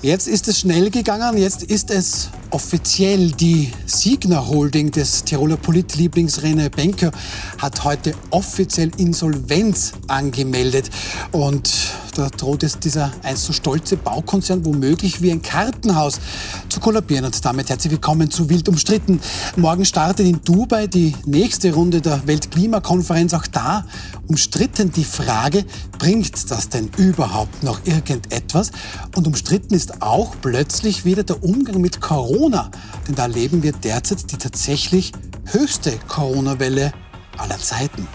Jetzt ist es schnell gegangen, jetzt ist es offiziell. Die Signer Holding des Tiroler Politlieblings René Benker hat heute offiziell Insolvenz angemeldet. Und da droht es dieser einst so stolze Baukonzern womöglich wie ein Kartenhaus zu kollabieren. Und damit herzlich willkommen zu Wild umstritten. Morgen startet in Dubai die nächste Runde der Weltklimakonferenz. Auch da umstritten die Frage, bringt das denn überhaupt noch irgendetwas? Und umstritten ist auch plötzlich wieder der Umgang mit Corona. Denn da erleben wir derzeit die tatsächlich höchste Corona-Welle aller Zeiten.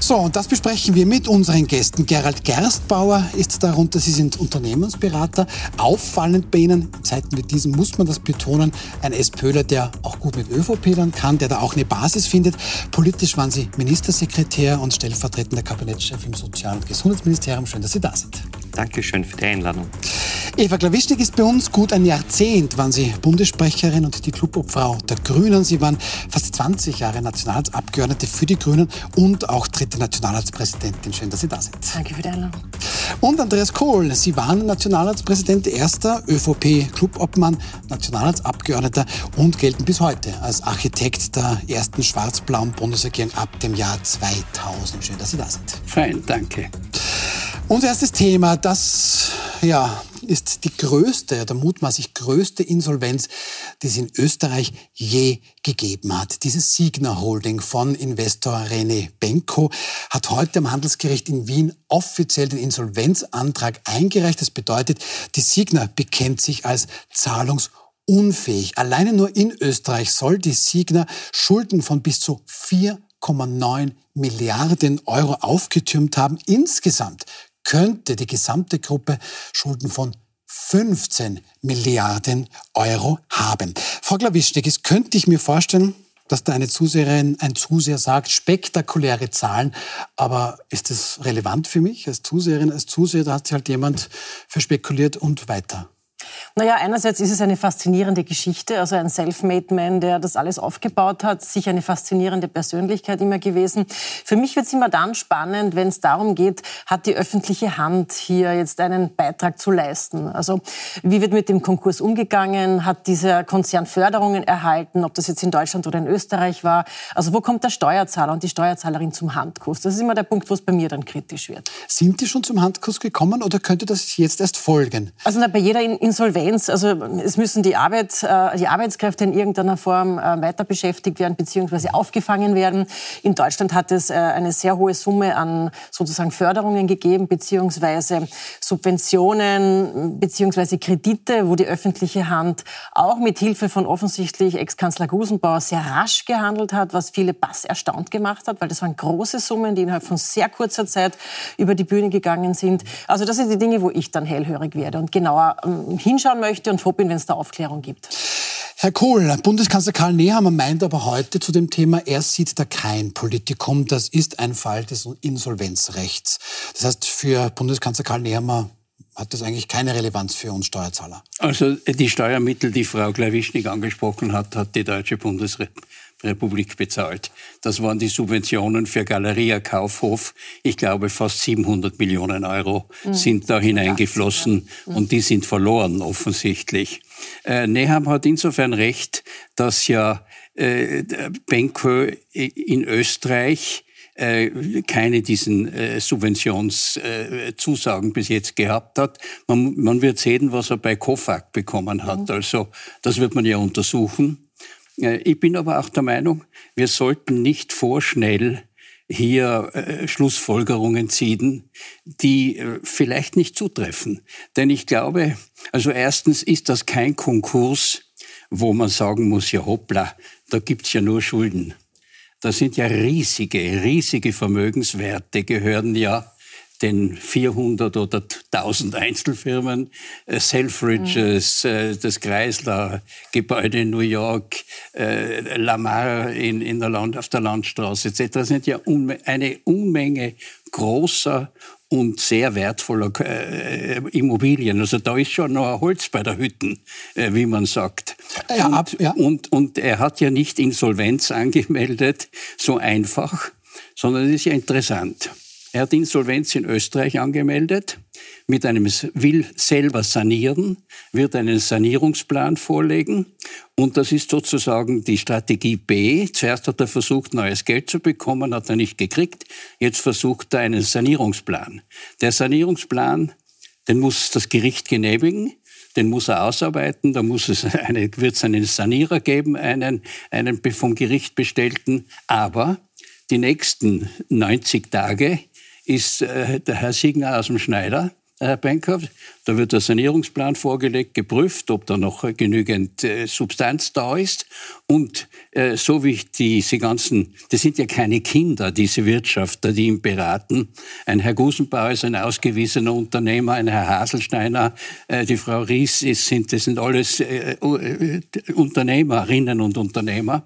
So, und das besprechen wir mit unseren Gästen. Gerald Gerstbauer ist darunter. Sie sind Unternehmensberater. Auffallend bei Ihnen, in Zeiten wie diesen muss man das betonen, ein SPÖler, der auch gut mit ÖVP dann kann, der da auch eine Basis findet. Politisch waren Sie Ministersekretär und stellvertretender Kabinettschef im Sozial- und Gesundheitsministerium. Schön, dass Sie da sind. Dankeschön für die Einladung. Eva Klawischnik ist bei uns gut ein Jahrzehnt, waren Sie Bundessprecherin und die Clubobfrau der Grünen. Sie waren fast 20 Jahre Nationalratsabgeordnete für die Grünen und auch dritte Nationalratspräsidentin. Schön, dass Sie da sind. Danke für die Einladung. Und Andreas Kohl, Sie waren Nationalratspräsident, erster ÖVP-Clubobmann, Nationalratsabgeordneter und gelten bis heute als Architekt der ersten schwarz-blauen Bundesregierung ab dem Jahr 2000. Schön, dass Sie da sind. Fein, danke. Unser erstes Thema, das ja, ist die größte, der mutmaßlich größte Insolvenz, die es in Österreich je gegeben hat. Diese Signer Holding von Investor René Benko hat heute am Handelsgericht in Wien offiziell den Insolvenzantrag eingereicht. Das bedeutet, die Signer bekennt sich als zahlungsunfähig. Alleine nur in Österreich soll die Signer Schulden von bis zu 4,9 Milliarden Euro aufgetürmt haben. Insgesamt könnte die gesamte Gruppe Schulden von 15 Milliarden Euro haben. Frau Glawischnik, es könnte ich mir vorstellen, dass da eine Zuseherin, ein Zuseher sagt, spektakuläre Zahlen, aber ist das relevant für mich als Zuseherin, als Zuseher? Da hat sich halt jemand verspekuliert und weiter. Naja, einerseits ist es eine faszinierende Geschichte, also ein Self-Made-Man, der das alles aufgebaut hat, sicher eine faszinierende Persönlichkeit immer gewesen. Für mich wird es immer dann spannend, wenn es darum geht, hat die öffentliche Hand hier jetzt einen Beitrag zu leisten? Also wie wird mit dem Konkurs umgegangen? Hat dieser Konzern Förderungen erhalten, ob das jetzt in Deutschland oder in Österreich war? Also wo kommt der Steuerzahler und die Steuerzahlerin zum Handkuss? Das ist immer der Punkt, wo es bei mir dann kritisch wird. Sind die schon zum Handkuss gekommen oder könnte das jetzt erst folgen? Also bei jeder Insolvenz Insolvenz, also es müssen die, Arbeit, äh, die Arbeitskräfte in irgendeiner Form äh, weiter beschäftigt werden bzw. aufgefangen werden. In Deutschland hat es äh, eine sehr hohe Summe an sozusagen Förderungen gegeben bzw. Subventionen bzw. Kredite, wo die öffentliche Hand auch mit Hilfe von offensichtlich Ex-Kanzler Gusenbauer sehr rasch gehandelt hat, was viele Bass erstaunt gemacht hat, weil das waren große Summen, die innerhalb von sehr kurzer Zeit über die Bühne gegangen sind. Also das sind die Dinge, wo ich dann hellhörig werde und genauer ähm, hinschauen möchte und froh bin, wenn es da Aufklärung gibt. Herr Kohl, Bundeskanzler Karl Nehammer meint aber heute zu dem Thema, er sieht da kein Politikum. Das ist ein Fall des Insolvenzrechts. Das heißt, für Bundeskanzler Karl Nehammer hat das eigentlich keine Relevanz für uns Steuerzahler. Also die Steuermittel, die Frau Gleiwischnik angesprochen hat, hat die deutsche Bundesrepublik Republik bezahlt. Das waren die Subventionen für Galeria Kaufhof. Ich glaube, fast 700 Millionen Euro mhm. sind da hineingeflossen ja. und die sind verloren offensichtlich. Äh, Neham hat insofern recht, dass ja äh, Benko in Österreich äh, keine diesen äh, Subventionszusagen äh, bis jetzt gehabt hat. Man, man, wird sehen, was er bei COFAG bekommen hat. Mhm. Also das wird man ja untersuchen. Äh, ich bin aber auch der Meinung, wir sollten nicht vorschnell hier äh, Schlussfolgerungen ziehen, die äh, vielleicht nicht zutreffen. Denn ich glaube, also erstens ist das kein Konkurs, wo man sagen muss, ja hoppla, da gibt's ja nur Schulden. Da sind ja riesige, riesige Vermögenswerte gehören ja den 400 oder 1000 Einzelfirmen, äh, Selfridges, mhm. Äh, das Chrysler-Gebäude in New York, äh, Lamar in, in der Land, auf der Landstraße etc. Das sind ja eine Unmenge großer und sehr wertvoller äh, Immobilien. Also da ist schon noch ein Holz bei der Hütten, äh, wie man sagt. Ja, und, ab, ja. und, und er hat ja nicht Insolvenz angemeldet, so einfach, sondern es ist ja interessant. Er hat Insolvenz in Österreich angemeldet. mit einem, will selber sanieren, wird einen Sanierungsplan vorlegen. Und das ist sozusagen die Strategie B. Zuerst hat er versucht, neues Geld zu bekommen, hat er nicht gekriegt. Jetzt versucht er einen Sanierungsplan. Der Sanierungsplan, den muss das Gericht genehmigen den muss er ausarbeiten, da muss es eine, wird es einen Sanierer geben, einen, einen vom Gericht bestellten. Aber die nächsten 90 Tage ist äh, der Herr Siegner aus dem Schneider, Herr Benkow. Da wird der Sanierungsplan vorgelegt, geprüft, ob da noch genügend äh, Substanz da ist. Und äh, so wie diese ganzen, das sind ja keine Kinder, diese Wirtschafter, die ihn beraten. Ein Herr Gusenbauer ist ein ausgewiesener Unternehmer, ein Herr Haselsteiner, äh, die Frau Ries, ist, sind, das sind alles äh, äh, Unternehmerinnen und Unternehmer.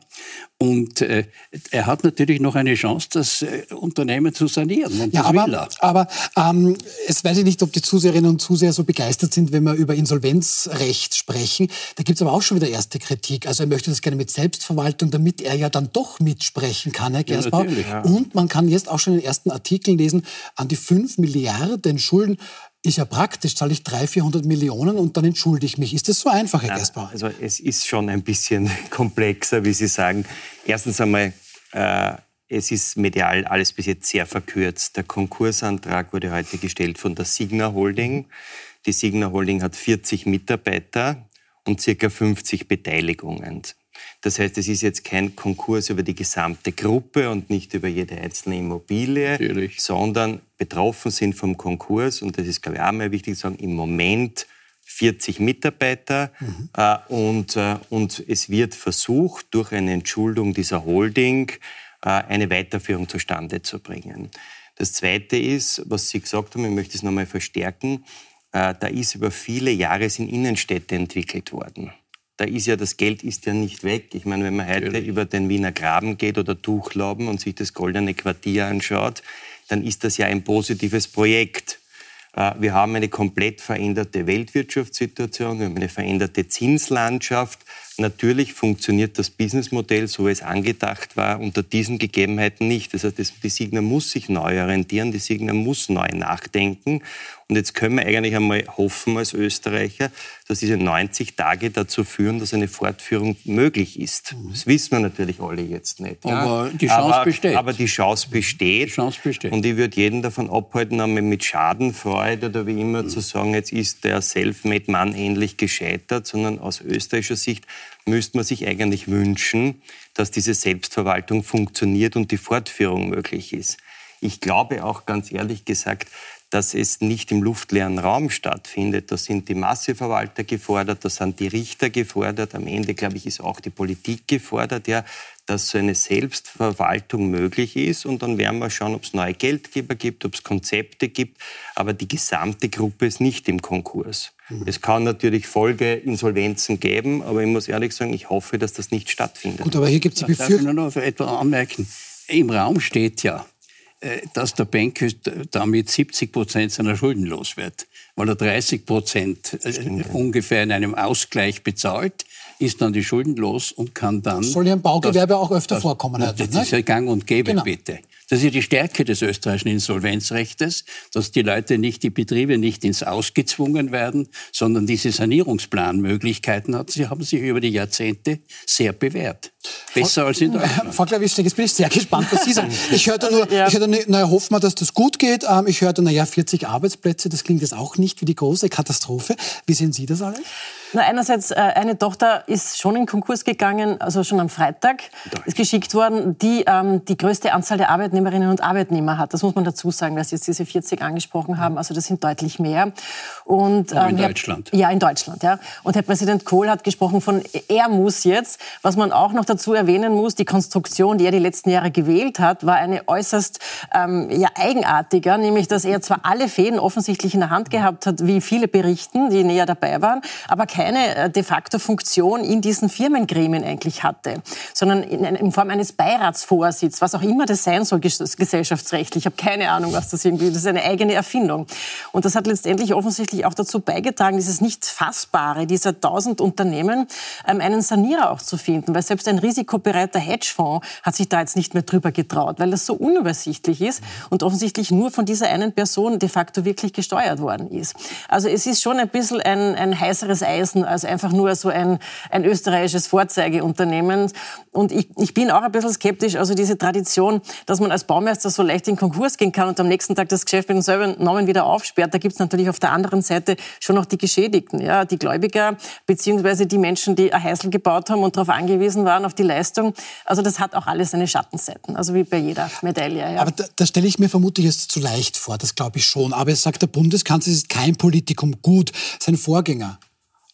Und äh, er hat natürlich noch eine Chance, das äh, Unternehmen zu sanieren. Und ja, aber, aber ähm, es weiß ich nicht, ob die Zuseherinnen und Zuseher so begeistert sind, wenn wir über Insolvenzrecht sprechen. Da gibt es aber auch schon wieder erste Kritik. Also er möchte das gerne mit Selbstverwaltung, damit er ja dann doch mitsprechen kann, Herr Gersbau. Ja, Und man kann jetzt auch schon in den ersten Artikeln lesen, an die 5 Milliarden Schulden ist ja praktisch, zahle ich 300, 400 Millionen und dann entschuldige ich mich. Ist das so einfach, Herr ja, Gersbauer? Also es ist schon ein bisschen komplexer, wie Sie sagen. Erstens einmal, äh, es ist medial alles bis jetzt sehr verkürzt. Der Konkursantrag wurde heute gestellt von der Signa Holding. Die Signa Holding hat 40 Mitarbeiter und circa 50 Beteiligungen. Das heißt, es ist jetzt kein Konkurs über die gesamte Gruppe und nicht über jede einzelne Immobilie, Natürlich. sondern betroffen sind vom Konkurs, und das ist, glaube ich, auch mal wichtig zu sagen, im Moment 40 Mitarbeiter mhm. äh, und, äh, und es wird versucht, durch eine Entschuldung dieser Holding äh, eine Weiterführung zustande zu bringen. Das Zweite ist, was Sie gesagt haben, ich möchte es nochmal verstärken, da ist über viele Jahre in Innenstädte entwickelt worden. Da ist ja das Geld ist ja nicht weg. Ich meine, wenn man heute Natürlich. über den Wiener Graben geht oder Tuchlauben und sich das Goldene Quartier anschaut, dann ist das ja ein positives Projekt. Äh, wir haben eine komplett veränderte Weltwirtschaftssituation, wir haben eine veränderte Zinslandschaft. Natürlich funktioniert das Businessmodell, so wie es angedacht war, unter diesen Gegebenheiten nicht. Das heißt, die Signa muss sich neu orientieren, die Signa muss neu nachdenken. Und jetzt können wir eigentlich einmal hoffen als Österreicher, dass diese 90 Tage dazu führen, dass eine Fortführung möglich ist. Mhm. Das wissen wir natürlich alle jetzt nicht. Aber ja. die Chance aber, besteht. Aber die Chance besteht. Die Chance besteht. Und ich würde jeden davon abhalten, einmal mit Schadenfreude oder wie immer mhm. zu sagen, jetzt ist der Selfmade-Mann ähnlich gescheitert, sondern aus österreichischer Sicht müsste man sich eigentlich wünschen, dass diese Selbstverwaltung funktioniert und die Fortführung möglich ist. Ich glaube auch ganz ehrlich gesagt, dass es nicht im luftleeren Raum stattfindet. Da sind die Masseverwalter gefordert, da sind die Richter gefordert. Am Ende, glaube ich, ist auch die Politik gefordert, ja, dass so eine Selbstverwaltung möglich ist. Und dann werden wir schauen, ob es neue Geldgeber gibt, ob es Konzepte gibt. Aber die gesamte Gruppe ist nicht im Konkurs. Mhm. Es kann natürlich Folgeinsolvenzen geben, aber ich muss ehrlich sagen, ich hoffe, dass das nicht stattfindet. Gut, aber hier gibt es die Befürchtung. Ich nur noch etwas anmerken. Im Raum steht ja, dass der Bank damit 70 Prozent seiner Schulden los wird, weil er 30 Prozent äh, ungefähr in einem Ausgleich bezahlt, ist dann die Schulden los und kann dann... Soll ja im Baugewerbe das, auch öfter das, vorkommen. Das, das ist ja gang und gäbe, genau. bitte. Das ist ja die Stärke des österreichischen Insolvenzrechts, dass die Leute nicht, die Betriebe nicht ins Ausgezwungen werden, sondern diese Sanierungsplanmöglichkeiten hat, sie haben sich über die Jahrzehnte sehr bewährt. Besser Frau, als in Deutschland. Frau Klawischek, jetzt bin ich sehr gespannt, was Sie sagen. Ich hörte nur, ja. ich hörte, naja, hoffen wir, dass das gut geht. Ähm, ich hörte, naja, 40 Arbeitsplätze, das klingt jetzt auch nicht wie die große Katastrophe. Wie sehen Sie das alle? Na, einerseits, äh, eine Tochter ist schon in Konkurs gegangen, also schon am Freitag ist geschickt worden, die ähm, die größte Anzahl der Arbeitnehmerinnen und Arbeitnehmer hat. Das muss man dazu sagen, weil Sie jetzt diese 40 angesprochen haben. Also das sind deutlich mehr. Und, ähm, in Herr, Deutschland? Ja, in Deutschland. Ja. Und Herr Präsident Kohl hat gesprochen von, er muss jetzt, was man auch noch dazu erwähnen muss, die Konstruktion, die er die letzten Jahre gewählt hat, war eine äußerst ähm, ja, eigenartiger, nämlich dass er zwar alle Fäden offensichtlich in der Hand gehabt hat, wie viele berichten, die näher dabei waren, aber kein keine äh, de facto Funktion in diesen Firmengremien eigentlich hatte, sondern in, in Form eines Beiratsvorsitzes, was auch immer das sein soll, gesellschaftsrechtlich. Ich habe keine Ahnung, was das irgendwie, das ist eine eigene Erfindung. Und das hat letztendlich offensichtlich auch dazu beigetragen, dieses nicht fassbare dieser tausend Unternehmen, ähm, einen Sanierer auch zu finden. Weil selbst ein risikobereiter Hedgefonds hat sich da jetzt nicht mehr drüber getraut, weil das so unübersichtlich ist und offensichtlich nur von dieser einen Person de facto wirklich gesteuert worden ist. Also es ist schon ein bisschen ein, ein heißeres Eisen als einfach nur so ein, ein österreichisches Vorzeigeunternehmen. Und ich, ich bin auch ein bisschen skeptisch, also diese Tradition, dass man als Baumeister so leicht in Konkurs gehen kann und am nächsten Tag das Geschäft mit demselben Namen wieder aufsperrt. Da gibt es natürlich auf der anderen Seite schon noch die Geschädigten, ja, die Gläubiger, beziehungsweise die Menschen, die ein Heißel gebaut haben und darauf angewiesen waren, auf die Leistung. Also das hat auch alles seine Schattenseiten, also wie bei jeder Medaille. Ja. Aber da, da stelle ich mir vermutlich jetzt zu leicht vor, das glaube ich schon. Aber es sagt der Bundeskanzler, es ist kein Politikum gut. Sein Vorgänger,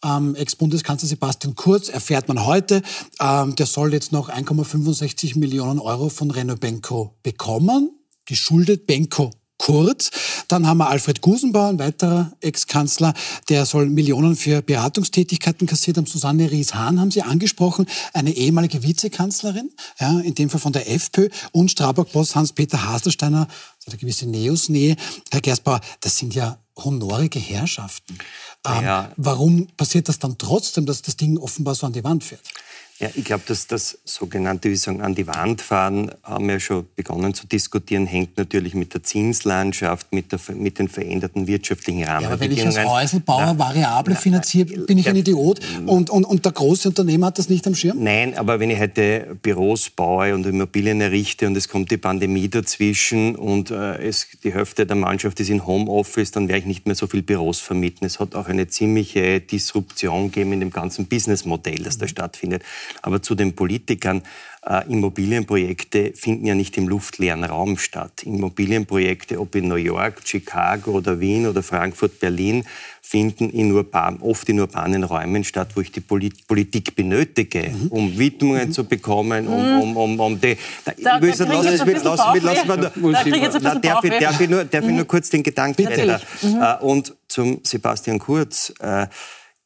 ähm, Ex-Bundeskanzler Sebastian Kurz, erfährt man heute, ähm, der soll jetzt noch 1,65 Millionen Euro von Renault Benko bekommen. Die schuldet Benko Kurz. Dann haben wir Alfred Gusenbauer, ein weiterer Ex-Kanzler, der soll Millionen für Beratungstätigkeiten kassiert haben. Susanne Ries-Hahn haben Sie angesprochen, eine ehemalige Vizekanzlerin, ja, in dem Fall von der FPÖ und Strabag-Boss Hans-Peter Haselsteiner, so eine gewisse Neos-Nähe. Herr Gersbauer, das sind ja honorige Herrschaften. Ähm, ja. Warum passiert das dann trotzdem, dass das Ding offenbar so an die Wand fährt? Ja, ich glaube, dass das sogenannte, wie sagen, an die Wand fahren, haben wir ja schon begonnen zu diskutieren, hängt natürlich mit der Zinslandschaft, mit, der, mit den veränderten wirtschaftlichen Rahmenbedingungen. Ja, aber wenn ich als Häuselbauer variable finanziert, bin ich ein Idiot und, und, und der große Unternehmer hat das nicht am Schirm? Nein, aber wenn ich heute Büros baue und Immobilien errichte und es kommt die Pandemie dazwischen und äh, es, die Hälfte der Mannschaft ist in Homeoffice, dann werde ich nicht mehr so viel Büros vermieten. Es hat auch eine ziemliche Disruption gegeben in dem ganzen Businessmodell, das da stattfindet. Aber zu den Politikern, äh, Immobilienprojekte finden ja nicht im luftleeren Raum statt. Immobilienprojekte, ob in New York, Chicago oder Wien oder Frankfurt, Berlin, finden in urban, oft in urbanen Räumen statt, wo ich die Politik benötige, mhm. um Widmungen mhm. zu bekommen, um, mhm. um, um, um die... Da, ich will, lass, lass, lass, lass, lass, lass, darf, ich, darf, ich nur, darf ich nur kurz den Gedanken ändern? Mhm. Äh, und zum Sebastian Kurz. Äh,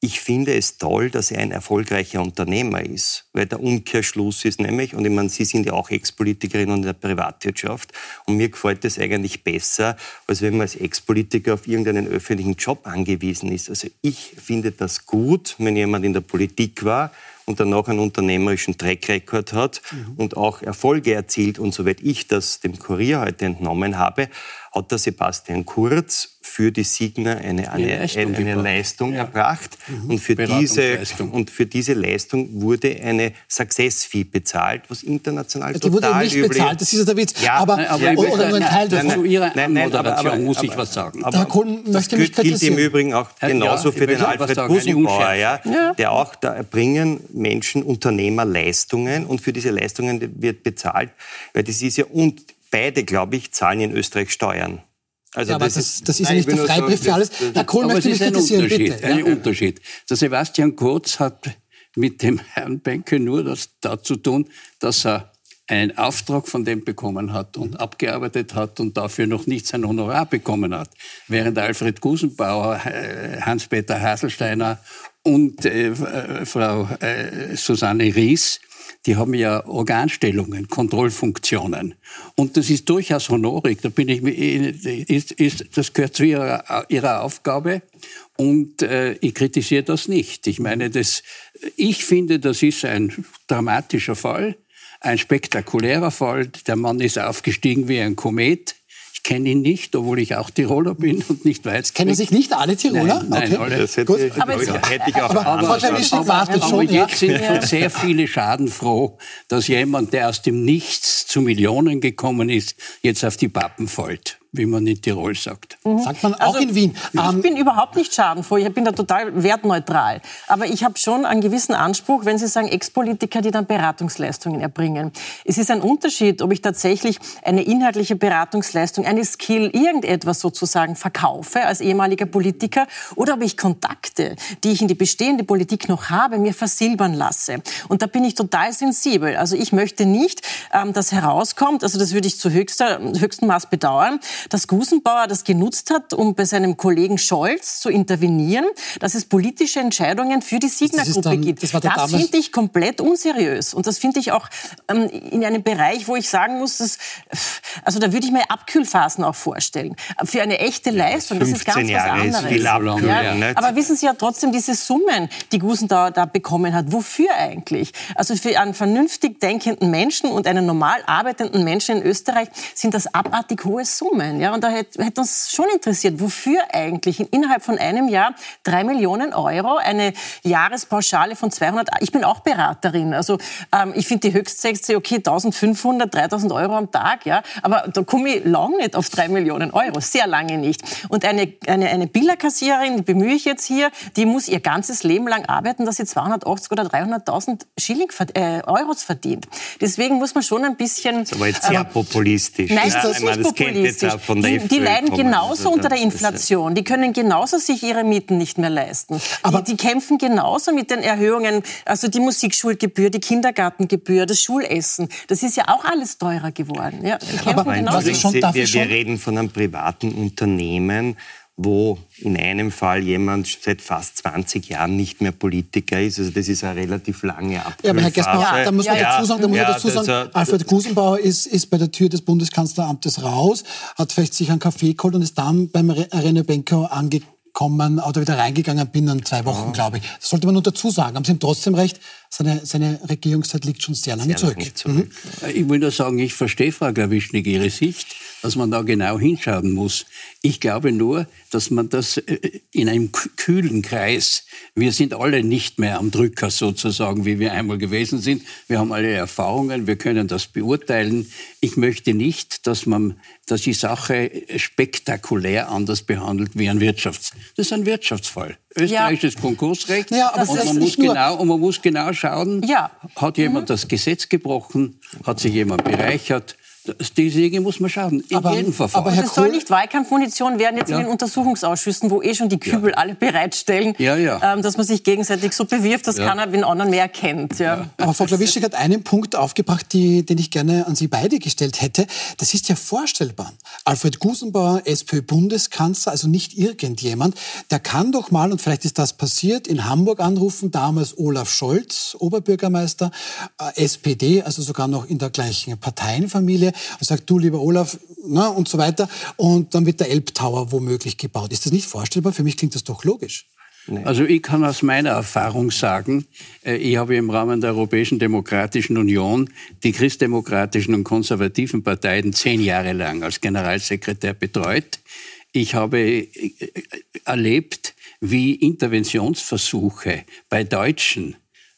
ich finde es toll, dass er ein erfolgreicher Unternehmer ist, weil der Umkehrschluss ist nämlich, und ich meine, Sie sind ja auch Ex-Politikerin in der Privatwirtschaft, und mir gefällt es eigentlich besser, als wenn man als Ex-Politiker auf irgendeinen öffentlichen Job angewiesen ist. Also ich finde das gut, wenn jemand in der Politik war, und danach einen unternehmerischen Track-Record hat mhm. und auch Erfolge erzielt. Und soweit ich das dem Kurier heute entnommen habe, hat der Sebastian Kurz für die Signa eine, eine, Leistung, eine, Leistung ja. erbracht. Mhm. Und, für diese, und für diese Leistung wurde eine Success-Fee bezahlt, was international die total üblich ist. Die wurde nicht bezahlt, das ist ja der Witz. Ja, aber, aber ja, oder nur ein Teil davon. Zu Ihrer nein, nein, aber, aber, muss ich was sagen. Aber, aber das gilt, gilt im Übrigen auch genauso für den Alfred Busenbauer, ja, der auch, da erbringen Menschen Unternehmerleistungen und für diese Leistungen wird bezahlt, weil das ist ja, und beide, glaube ich, zahlen in Österreich Steuern. Also ja, das, das, ist, das ist ja nicht der Freibrief für alles. Herr Kohl möchte mich kritisieren, bitte. Ein ja. Unterschied. Der Sebastian Kurz hat mit dem Herrn Benke nur das dazu tun, dass er einen Auftrag von dem bekommen hat und mhm. abgearbeitet hat und dafür noch nicht sein Honorar bekommen hat. Während Alfred Gusenbauer, äh, Hans-Peter Haselsteiner und äh, äh, Frau äh, Susanne Ries die haben ja Organstellungen, Kontrollfunktionen. Und das ist durchaus honorig. Da bin ich, ist, ist, das gehört zu ihrer, ihrer Aufgabe. Und äh, ich kritisiere das nicht. Ich meine, das, ich finde, das ist ein dramatischer Fall, ein spektakulärer Fall. Der Mann ist aufgestiegen wie ein Komet kenne ihn nicht, obwohl ich auch Tiroler bin und nicht weiß. Kennen sich nicht alle Tiroler? Nein, nein okay. alle. Das hätte, ich, aber, hätte ich auch aber, aber, aber, aber, aber jetzt sind schon sehr viele schadenfroh, dass jemand, der aus dem Nichts zu Millionen gekommen ist, jetzt auf die Pappen fällt wie man in Tirol sagt. Mhm. Sagt man auch also, in Wien. Ich ähm, bin überhaupt nicht schadenfroh, ich bin da total wertneutral. Aber ich habe schon einen gewissen Anspruch, wenn Sie sagen Ex-Politiker, die dann Beratungsleistungen erbringen. Es ist ein Unterschied, ob ich tatsächlich eine inhaltliche Beratungsleistung, eine Skill, irgendetwas sozusagen verkaufe als ehemaliger Politiker oder ob ich Kontakte, die ich in die bestehende Politik noch habe, mir versilbern lasse. Und da bin ich total sensibel. Also ich möchte nicht, ähm, dass herauskommt, also das würde ich zu höchster, höchstem Maß bedauern, dass Gusenbauer das genutzt hat, um bei seinem Kollegen Scholz zu intervenieren, dass es politische Entscheidungen für die Signer-Gruppe gibt. Das, das finde ich komplett unseriös. Und das finde ich auch ähm, in einem Bereich, wo ich sagen muss, dass, also da würde ich mir Abkühlphasen auch vorstellen. Für eine echte Leistung, das ist ganz Jahre was anderes. Ist viel Abkühlen, ja, aber wissen Sie ja trotzdem diese Summen, die Gusenbauer da bekommen hat. Wofür eigentlich? Also für einen vernünftig denkenden Menschen und einen normal arbeitenden Menschen in Österreich sind das abartig hohe Summen. Ja? Und da hätte, hätte uns schon interessiert, wofür eigentlich innerhalb von einem Jahr drei Millionen Euro, eine Jahrespauschale von 200, ich bin auch Beraterin, also ähm, ich finde die Höchstsätze, okay, 1500, 3000 Euro am Tag, ja, aber da komme ich lang nicht auf drei Millionen Euro, sehr lange nicht. Und eine, eine, eine Billerkassiererin, die bemühe ich jetzt hier, die muss ihr ganzes Leben lang arbeiten, dass sie 280 oder 300.000 Schilling, äh, Euros verdient. Deswegen muss man schon ein bisschen... Das ist aber jetzt sehr äh, populistisch. Nein, das ist nicht populistisch. Die, die leiden genauso also unter der Inflation. Die können genauso sich ihre Mieten nicht mehr leisten. Aber die, die kämpfen genauso mit den Erhöhungen, also die Musikschulgebühr, die Kindergartengebühr, das Schulessen. Das ist ja auch alles teurer geworden. Ja, die kämpfen aber genauso. Wir, wir reden von einem privaten Unternehmen, wo in einem Fall jemand seit fast 20 Jahren nicht mehr Politiker ist. Also das ist eine relativ lange Abkühlphase. Ja, aber Herr Gessner, da muss man dazu sagen, da muss ja, dazu sagen Alfred Gusenbauer ist, ist bei der Tür des Bundeskanzleramtes raus, hat vielleicht sich einen Kaffee geholt und ist dann beim René Benko angekommen oder wieder reingegangen binnen zwei Wochen, ja. glaube ich. Das sollte man nur dazu sagen. Haben Sie ihm trotzdem recht, seine, seine Regierungszeit liegt schon sehr lange sehr zurück. Lange zurück. Mhm. Ich will nur sagen, ich verstehe, Frau Glawischnik, Ihre Sicht dass man da genau hinschauen muss. Ich glaube nur, dass man das äh, in einem kühlen Kreis, wir sind alle nicht mehr am Drücker sozusagen, wie wir einmal gewesen sind. Wir haben alle Erfahrungen, wir können das beurteilen. Ich möchte nicht, dass man dass die Sache spektakulär anders behandelt wie ein Wirtschafts. Das ist ein Wirtschaftsfall. Österreichisches ja. Konkursrecht. Ja, und, man muss genau, und man muss genau schauen, ja. hat jemand mhm. das Gesetz gebrochen, hat sich jemand bereichert, diese Dinge muss man schauen, in aber, jedem Verfahren. Aber Herr das soll nicht Wahlkampfmunition werden jetzt ja. in den Untersuchungsausschüssen, wo eh schon die Kübel ja. alle bereitstellen, ja, ähm, dass man sich gegenseitig so bewirft, dass keiner den anderen mehr kennt. Aber Frau Klawischek hat einen Punkt aufgebracht, die, den ich gerne an Sie beide gestellt hätte. Das ist ja vorstellbar. Alfred Gusenbauer, SPÖ-Bundeskanzler, also nicht irgendjemand, der kann doch mal, und vielleicht ist das passiert, in Hamburg anrufen, damals Olaf Scholz, Oberbürgermeister, äh, SPD, also sogar noch in der gleichen Parteienfamilie, und sagt, du lieber Olaf, na, und so weiter. Und dann wird der Elbtower womöglich gebaut. Ist das nicht vorstellbar? Für mich klingt das doch logisch. Also ich kann aus meiner Erfahrung sagen, äh, ich habe im Rahmen der Europäischen Demokratischen Union die christdemokratischen und konservativen Parteien zehn Jahre lang als Generalsekretär betreut. Ich habe äh, erlebt, wie Interventionsversuche bei Deutschen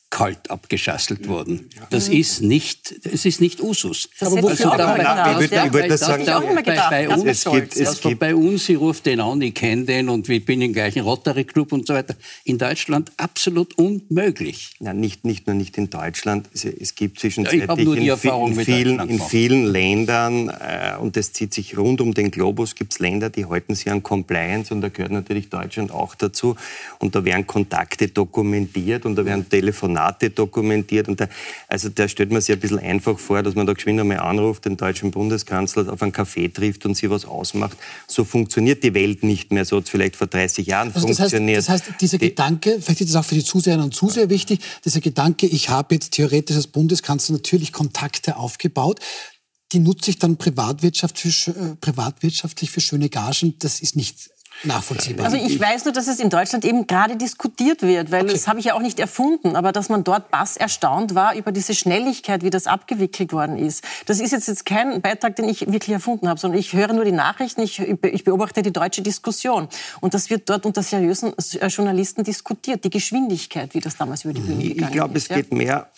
kalt abgeschasselt worden. Das ist nicht, es ist nicht Usus. Das aber wofür also, da, ich würde, ich würde das sagen, bei, bei, uns, es gibt, es gibt bei uns, ich rufe den an, ich kenne den und ich bin im gleichen Rotary Club und so weiter. In Deutschland absolut unmöglich. Ja, nicht, nicht nur nicht in Deutschland. Es, es gibt zwischenzeitlich ja, in, in, vielen, in vielen Ländern, äh, und das zieht sich rund um den Globus, gibt es Länder, die halten sich an Compliance und da gehört natürlich Deutschland auch dazu. Und da werden Kontakte dokumentiert und da werden Telefonate Mandate dokumentiert. Und da, also da stellt man sich ein bisschen einfach vor, dass man da geschwind einmal anruft, den deutschen Bundeskanzler auf einen Café trifft und sie was ausmacht. So funktioniert die Welt nicht mehr. So hat es vielleicht vor 30 Jahren also das funktioniert. Heißt, das heißt, dieser die, Gedanke, vielleicht ist das auch für die Zuseherinnen und Zuseher wichtig, dieser Gedanke, ich habe jetzt theoretisch als Bundeskanzler natürlich Kontakte aufgebaut, die nutze ich dann privatwirtschaftlich für, äh, privatwirtschaftlich für schöne Gagen. Das ist nicht nachvollziehbar. Also ich weiß nur, dass es in Deutschland eben gerade diskutiert wird, weil okay. das habe ich ja auch nicht erfunden, aber dass man dort bass erstaunt war über diese Schnelligkeit, wie das abgewickelt worden ist. Das ist jetzt, jetzt kein Beitrag, den ich wirklich erfunden habe, sondern ich höre nur die Nachrichten, ich, ich beobachte die deutsche Diskussion und das wird dort unter seriösen äh, Journalisten diskutiert, die Geschwindigkeit, wie das damals über die Bühne gegangen ist. Ich glaube, es geht mehr,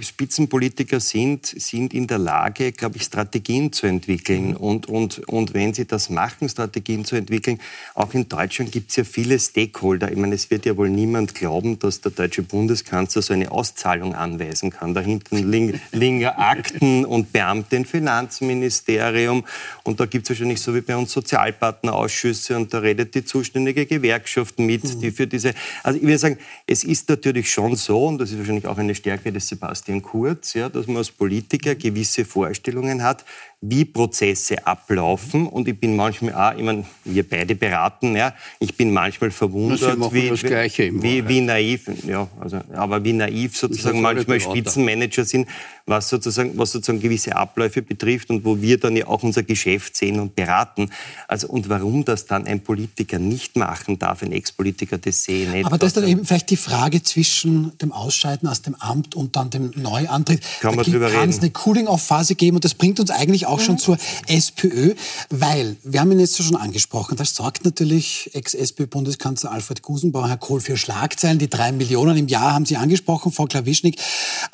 Spitzenpolitiker sind, sind in der Lage, glaube ich, Strategien zu entwickeln mhm. und, und, und wenn sie das machen, Strategien zu entwickeln, auch in Deutschland gibt es ja viele Stakeholder. Ich meine, es wird ja wohl niemand glauben, dass der deutsche Bundeskanzler so eine Auszahlung anweisen kann. Da hinten liegen Akten und Beamte im Finanzministerium. Und da gibt es wahrscheinlich so wie bei uns Sozialpartnerausschüsse und da redet die zuständige Gewerkschaft mit, die mhm. für diese. Also ich würde sagen, es ist natürlich schon so, und das ist wahrscheinlich auch eine Stärke des Sebastian Kurz, ja, dass man als Politiker gewisse Vorstellungen hat, wie Prozesse ablaufen. Und ich bin manchmal auch, ich meine, wir beide beraten, ja, ich bin manchmal verwundert, wie, wie, wie, naiv, ja, also, aber wie naiv sozusagen manchmal Spitzenmanager sind, was sozusagen, was sozusagen gewisse Abläufe betrifft und wo wir dann ja auch unser Geschäft sehen und beraten. Also, und warum das dann ein Politiker nicht machen darf, ein Ex-Politiker, das sehe ich nicht. Aber das ist dann eben vielleicht die Frage zwischen dem Ausscheiden aus dem Amt und dann dem Neuantritt. Kann da kann es eine Cooling-off-Phase geben und das bringt uns eigentlich auch mhm. schon zur SPÖ, weil, wir haben ihn jetzt schon angesprochen, das sorgt natürlich Ex-SPÖ-Bundeskanzler Alfred Gusenbauer, Herr Kohl, für Schlagzeilen. Die drei Millionen im Jahr haben Sie angesprochen, Frau Klawischnik.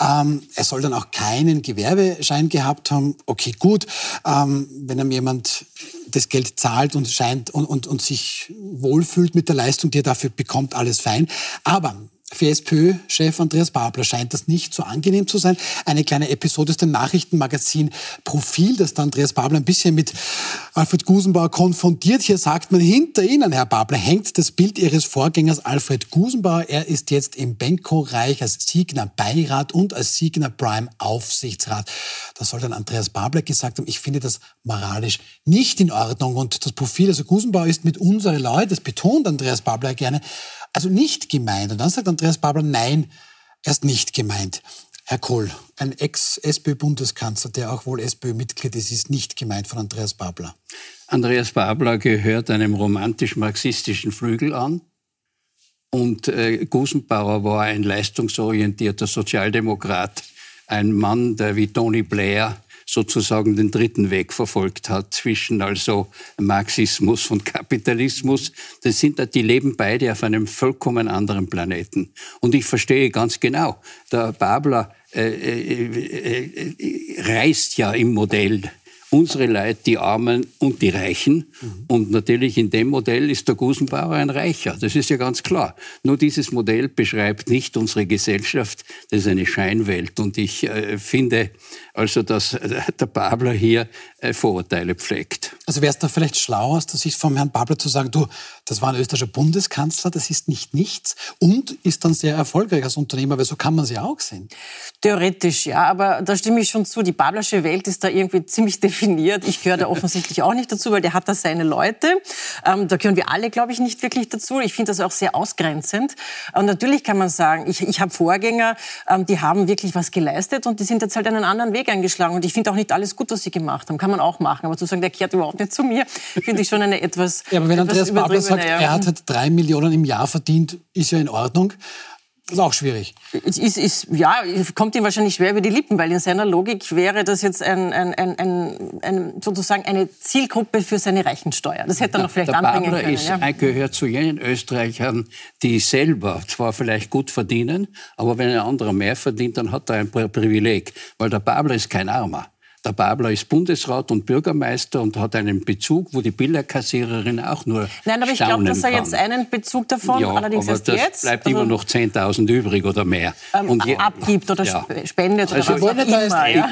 Ähm, er soll dann auch keinen Gewerbeschein gehabt haben. Okay, gut. Ähm, wenn ihm jemand das Geld zahlt und scheint und, und, und sich wohlfühlt mit der Leistung, die er dafür bekommt, alles fein. Aber für SPÖ-Chef Andreas Babler scheint das nicht so angenehm zu sein. Eine kleine Episode aus dem Nachrichtenmagazin Profil, das da Andreas Babler ein bisschen mit Alfred Gusenbauer konfrontiert. Hier sagt man, hinter Ihnen, Herr Babler, hängt das Bild Ihres Vorgängers Alfred Gusenbauer. Er ist jetzt im Benko-Reich als Signer Beirat und als Signer Prime Aufsichtsrat. Da soll dann Andreas Babler gesagt haben, ich finde das moralisch nicht in Ordnung. Und das Profil, also Gusenbauer ist mit unsere Leute, das betont Andreas Babler gerne, also nicht gemeint. Und dann sagt Andreas Babler, nein, er ist nicht gemeint. Herr Kohl, ein Ex-SPÖ-Bundeskanzler, der auch wohl SPÖ-Mitglied ist, ist nicht gemeint von Andreas Babler. Andreas Babler gehört einem romantisch-marxistischen Flügel an. Und äh, Gusenbauer war ein leistungsorientierter Sozialdemokrat, ein Mann, der wie Tony Blair sozusagen den dritten Weg verfolgt hat zwischen also Marxismus und Kapitalismus. Das sind, die leben beide auf einem vollkommen anderen Planeten. Und ich verstehe ganz genau, der Babler äh, äh, äh, reist ja im Modell unsere Leute, die Armen und die Reichen. Mhm. Und natürlich in dem Modell ist der Gusenbauer ein Reicher. Das ist ja ganz klar. Nur dieses Modell beschreibt nicht unsere Gesellschaft. Das ist eine Scheinwelt. Und ich äh, finde also, dass äh, der Babler hier Vorurteile pflegt. Also wäre es da vielleicht schlau aus der Sicht vom Herrn Babler zu sagen, du, das war ein österreichischer Bundeskanzler, das ist nicht nichts und ist dann sehr erfolgreich als Unternehmer, weil so kann man sie auch sehen. Theoretisch, ja, aber da stimme ich schon zu. Die Bablersche Welt ist da irgendwie ziemlich definiert. Ich gehöre da offensichtlich auch nicht dazu, weil der hat da seine Leute. Ähm, da gehören wir alle, glaube ich, nicht wirklich dazu. Ich finde das auch sehr ausgrenzend. Und natürlich kann man sagen, ich, ich habe Vorgänger, ähm, die haben wirklich was geleistet und die sind jetzt halt einen anderen Weg eingeschlagen. Und ich finde auch nicht alles gut, was sie gemacht haben. Kann man auch machen. Aber zu sagen, der kehrt überhaupt nicht zu mir, finde ich schon eine etwas. Ja, aber wenn Andreas Babler sagt, ja. er hat halt drei Millionen im Jahr verdient, ist ja in Ordnung. Das ist auch schwierig. Es ist, ist, ja, kommt ihm wahrscheinlich schwer über die Lippen, weil in seiner Logik wäre das jetzt ein, ein, ein, ein sozusagen eine Zielgruppe für seine Reichensteuer. Das hätte er noch vielleicht der anbringen Babler können. Ist, ja. gehört zu jenen Österreichern, die selber zwar vielleicht gut verdienen, aber wenn ein anderer mehr verdient, dann hat er ein Privileg. Weil der Babler ist kein Armer. Der Babler ist Bundesrat und Bürgermeister und hat einen Bezug, wo die Bilderkassiererin auch nur Nein, aber ich glaube, dass er jetzt einen Bezug davon, ja, allerdings aber erst das jetzt. bleibt also, immer noch 10.000 übrig oder mehr. Ähm, und je, abgibt oder ja. spendet also, oder was auch immer. Ja.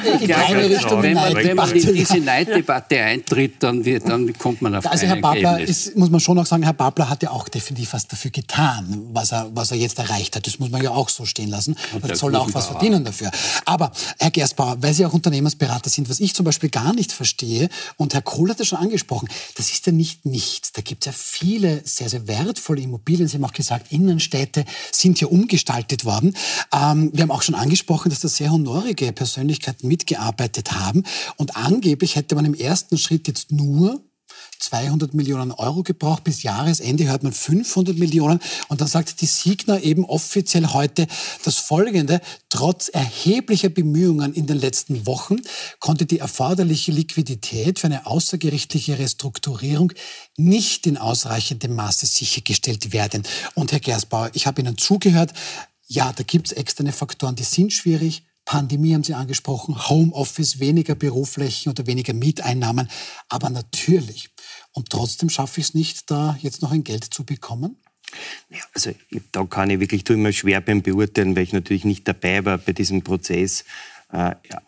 wenn, man, wenn man in diese Neiddebatte eintritt, dann, wird, dann kommt man auf Also Herr Babler, ist, muss man schon auch sagen, Herr Babler hat ja auch definitiv was dafür getan, was er, was er jetzt erreicht hat. Das muss man ja auch so stehen lassen. Er soll auch was verdienen dafür. Aber Herr Gerstbauer, weil Sie auch Unternehmensberater sind, was ich zum Beispiel gar nicht verstehe, und Herr Kohl hat das schon angesprochen, das ist ja nicht nichts. Da gibt es ja viele sehr, sehr wertvolle Immobilien. Sie haben auch gesagt, Innenstädte sind hier umgestaltet worden. Ähm, wir haben auch schon angesprochen, dass da sehr honorige Persönlichkeiten mitgearbeitet haben. Und angeblich hätte man im ersten Schritt jetzt nur 200 Millionen Euro gebraucht. Bis Jahresende hört man 500 Millionen. Und dann sagt die Signa eben offiziell heute das Folgende. Trotz erheblicher Bemühungen in den letzten Wochen konnte die erforderliche Liquidität für eine außergerichtliche Restrukturierung nicht in ausreichendem Maße sichergestellt werden. Und Herr Gersbauer, ich habe Ihnen zugehört. Ja, da gibt es externe Faktoren, die sind schwierig. Pandemie haben Sie angesprochen, Homeoffice, weniger Büroflächen oder weniger Mieteinnahmen. Aber natürlich und trotzdem schaffe ich es nicht, da jetzt noch ein Geld zu bekommen? Ja, also da kann ich wirklich immer schwer beim Beurteilen, weil ich natürlich nicht dabei war bei diesem Prozess. Äh, ja,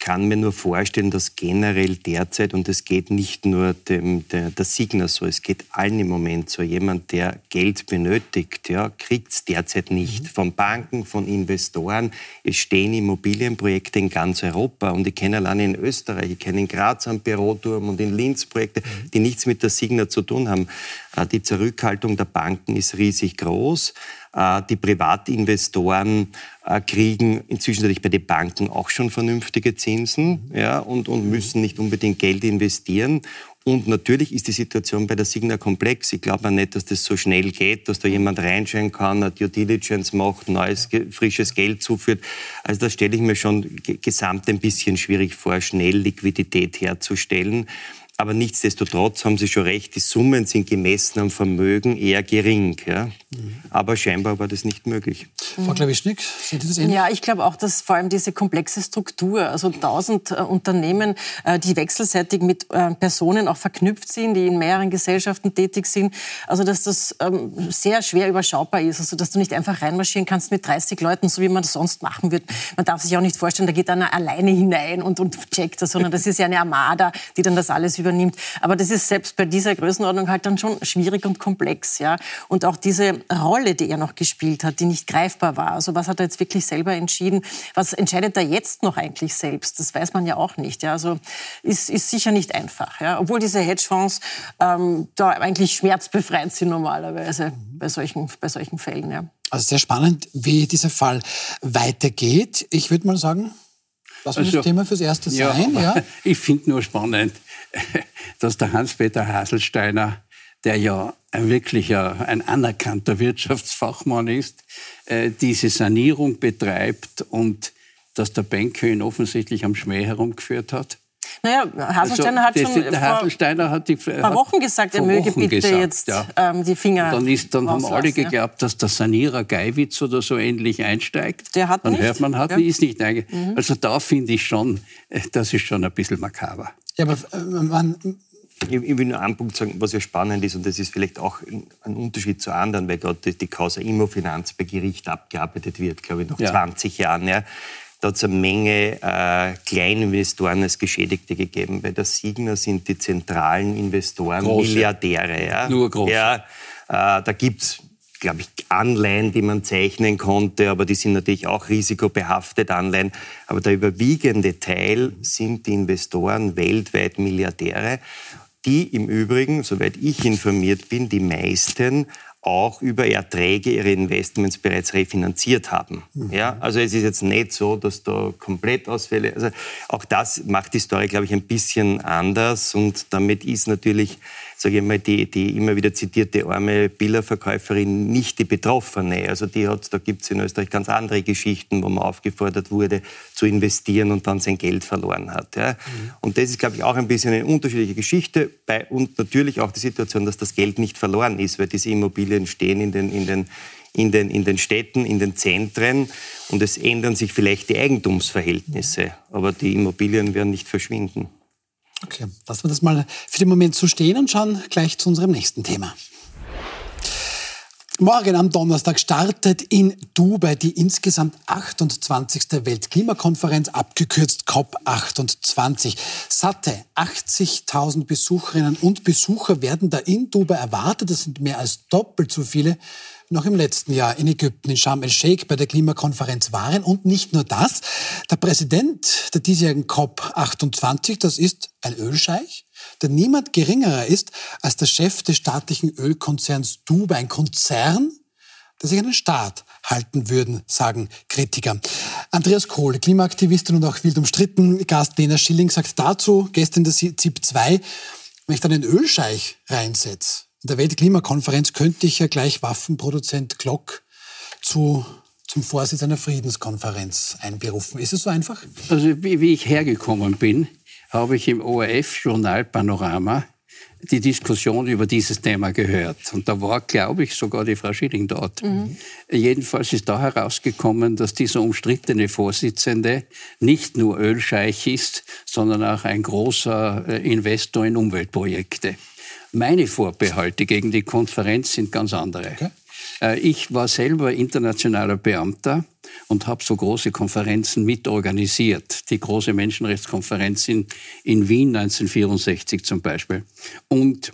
kann mir nur vorstellen, dass generell derzeit, und es geht nicht nur dem, der, der Signer so, es geht allen im Moment so, jemand, der Geld benötigt, ja, kriegt es derzeit nicht. Mhm. Von Banken, von Investoren. Es stehen Immobilienprojekte in ganz Europa und ich kenne allein in Österreich, ich kenne in Graz am Büroturm und in Linz Projekte, mhm. die nichts mit der Signer zu tun haben. Äh, die Zurückhaltung der Banken ist riesig groß. Äh, die Privatinvestoren äh, kriegen inzwischen natürlich bei den Banken auch schon vernünftige Zinsen ja, und, und müssen nicht unbedingt Geld investieren. Und natürlich ist die Situation bei der Signa komplex. Ich glaube nicht, dass das so schnell geht, dass da jemand reinschauen kann, eine Due Diligence macht, neues, frisches Geld zuführt. Also da stelle ich mir schon gesamt ein bisschen schwierig vor, schnell Liquidität herzustellen. Aber nichtsdestotrotz haben Sie schon recht, die Summen sind gemessen am Vermögen eher gering. Ja? Mhm. Aber scheinbar war das nicht möglich. Mhm. Frau Klawischnik, sehen Sie das ähnlich? Ja, ich glaube auch, dass vor allem diese komplexe Struktur, also tausend äh, Unternehmen, äh, die wechselseitig mit äh, Personen auch verknüpft sind, die in mehreren Gesellschaften tätig sind, also dass das ähm, sehr schwer überschaubar ist. Also dass du nicht einfach reinmarschieren kannst mit 30 Leuten, so wie man das sonst machen wird. Man darf sich auch nicht vorstellen, da geht einer alleine hinein und, und checkt das, sondern das ist ja eine Armada, die dann das alles über übernimmt. Aber das ist selbst bei dieser Größenordnung halt dann schon schwierig und komplex. Ja? Und auch diese Rolle, die er noch gespielt hat, die nicht greifbar war. Also was hat er jetzt wirklich selber entschieden? Was entscheidet er jetzt noch eigentlich selbst? Das weiß man ja auch nicht. Ja? Also ist, ist sicher nicht einfach. Ja? Obwohl diese Hedgefonds ähm, da eigentlich schmerzbefreit sind normalerweise bei solchen, bei solchen Fällen. Ja. Also sehr spannend, wie dieser Fall weitergeht. Ich würde mal sagen, Uns also, das Thema fürs Erste ja, sein. Ja? Ich finde nur spannend, dass der Hans-Peter Haselsteiner, der ja wirklich ein anerkannter Wirtschaftsfachmann ist, äh, diese Sanierung betreibt und dass der Banker ihn offensichtlich am Schmäh herumgeführt hat. Naja, Haselsteiner also, hat schon der Haselsteiner hat die, vor paar Wochen gesagt, er möge bitte gesagt, jetzt ja. ähm, die Finger Dann, ist, dann haben alle geglaubt, dass der Sanierer Geiwitz oder so ähnlich einsteigt. Der hat dann nicht. hört man, hat, ja. ist nicht mhm. Also da finde ich schon, äh, das ist schon ein bisschen makaber. Ja, aber äh, man, ich, will nur einen Punkt sagen, was ja spannend ist, und das ist vielleicht auch ein Unterschied zu anderen, weil gerade die Causa Immofinanz bei Gericht abgearbeitet wird, glaube ich, nach ja. 20 Jahren. Ja. Da hat es eine Menge äh, Kleininvestoren als Geschädigte gegeben. Bei der Signa sind die zentralen Investoren große. Milliardäre. Ja. Nur groß. Ja, äh, da gibt es glaube ich, Anleihen, die man zeichnen konnte, aber die sind natürlich auch risikobehaftet Anleihen. Aber der überwiegende Teil sind die Investoren weltweit Milliardäre, die im Übrigen, soweit ich informiert bin, die meisten auch über Erträge ihre Investments bereits refinanziert haben. Mhm. Ja, also es ist jetzt nicht so, dass da Komplettausfälle, also auch das macht die Story, glaube ich, ein bisschen anders und damit ist natürlich sage ich mal, die, die immer wieder zitierte arme Billerverkäuferin nicht die Betroffene. Also die hat, da gibt es in Österreich ganz andere Geschichten, wo man aufgefordert wurde, zu investieren und dann sein Geld verloren hat. Ja. Mhm. Und das ist, glaube ich, auch ein bisschen eine unterschiedliche Geschichte. Bei, und natürlich auch die Situation, dass das Geld nicht verloren ist, weil diese Immobilien stehen in den, in den in den, in den Städten, in den Zentren und es ändern sich vielleicht die Eigentumsverhältnisse, aber die Immobilien werden nicht verschwinden. Okay, lassen wir das mal für den Moment so stehen und schauen gleich zu unserem nächsten Thema. Morgen am Donnerstag startet in Dubai die insgesamt 28. Weltklimakonferenz, abgekürzt COP28. Satte 80.000 Besucherinnen und Besucher werden da in Dubai erwartet. Das sind mehr als doppelt so viele noch im letzten Jahr in Ägypten, in Sharm el-Sheikh bei der Klimakonferenz waren. Und nicht nur das, der Präsident der diesjährigen COP28, das ist ein Ölscheich, der niemand geringerer ist als der Chef des staatlichen Ölkonzerns Dubai, ein Konzern, der sich den Staat halten würden, sagen Kritiker. Andreas Kohl, Klimaaktivistin und auch wild umstritten, Gast Lena Schilling, sagt dazu gestern der ZIP 2, wenn ich dann einen Ölscheich reinsetze, in der Weltklimakonferenz könnte ich ja gleich Waffenproduzent Glock zu, zum Vorsitz einer Friedenskonferenz einberufen. Ist es so einfach? Also wie, wie ich hergekommen bin, habe ich im ORF-Journal Panorama die Diskussion über dieses Thema gehört. Und da war, glaube ich, sogar die Frau Schilling dort. Mhm. Jedenfalls ist da herausgekommen, dass dieser umstrittene Vorsitzende nicht nur Ölscheich ist, sondern auch ein großer äh, Investor in Umweltprojekte. Meine Vorbehalte gegen die Konferenz sind ganz andere. Okay. Äh, ich war selber internationaler Beamter und habe so große Konferenzen mitorganisiert. Die große Menschenrechtskonferenz in, in Wien 1964 zum Beispiel. Und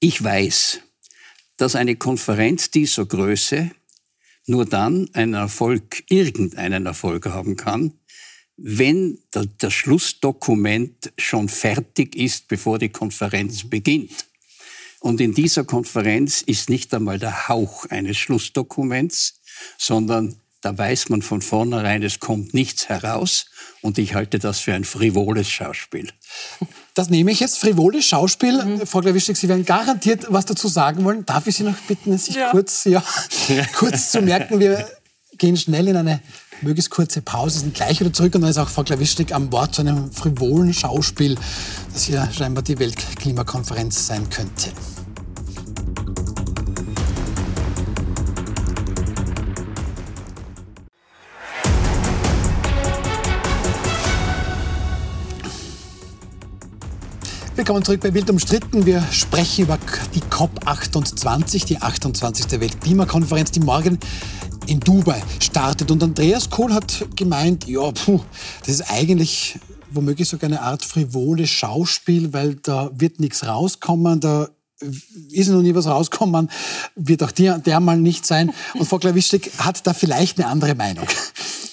ich weiß, dass eine Konferenz dieser Größe nur dann einen Erfolg, irgendeinen Erfolg haben kann, wenn das Schlussdokument schon fertig ist, bevor die Konferenz beginnt. Und in dieser Konferenz ist nicht einmal der Hauch eines Schlussdokuments, sondern da weiß man von vornherein, es kommt nichts heraus. Und ich halte das für ein frivoles Schauspiel. Das nehme ich jetzt, frivoles Schauspiel. Mhm. Frau Glawischek, Sie werden garantiert was dazu sagen wollen. Darf ich Sie noch bitten, sich ja. kurz, ja, kurz zu merken? Wir gehen schnell in eine möglichst kurze Pause, sind gleich wieder zurück und dann ist auch Frau Klawischnik am Bord zu einem frivolen Schauspiel, das hier scheinbar die Weltklimakonferenz sein könnte. Willkommen zurück bei Wild umstritten. Wir sprechen über die COP28, die 28. Weltklimakonferenz, die morgen in Dubai startet. Und Andreas Kohl hat gemeint, ja, puh, das ist eigentlich womöglich sogar eine Art frivole Schauspiel, weil da wird nichts rauskommen, da ist noch nie was rauskommen, wird auch der, der mal nicht sein. Und Frau Klawischek hat da vielleicht eine andere Meinung.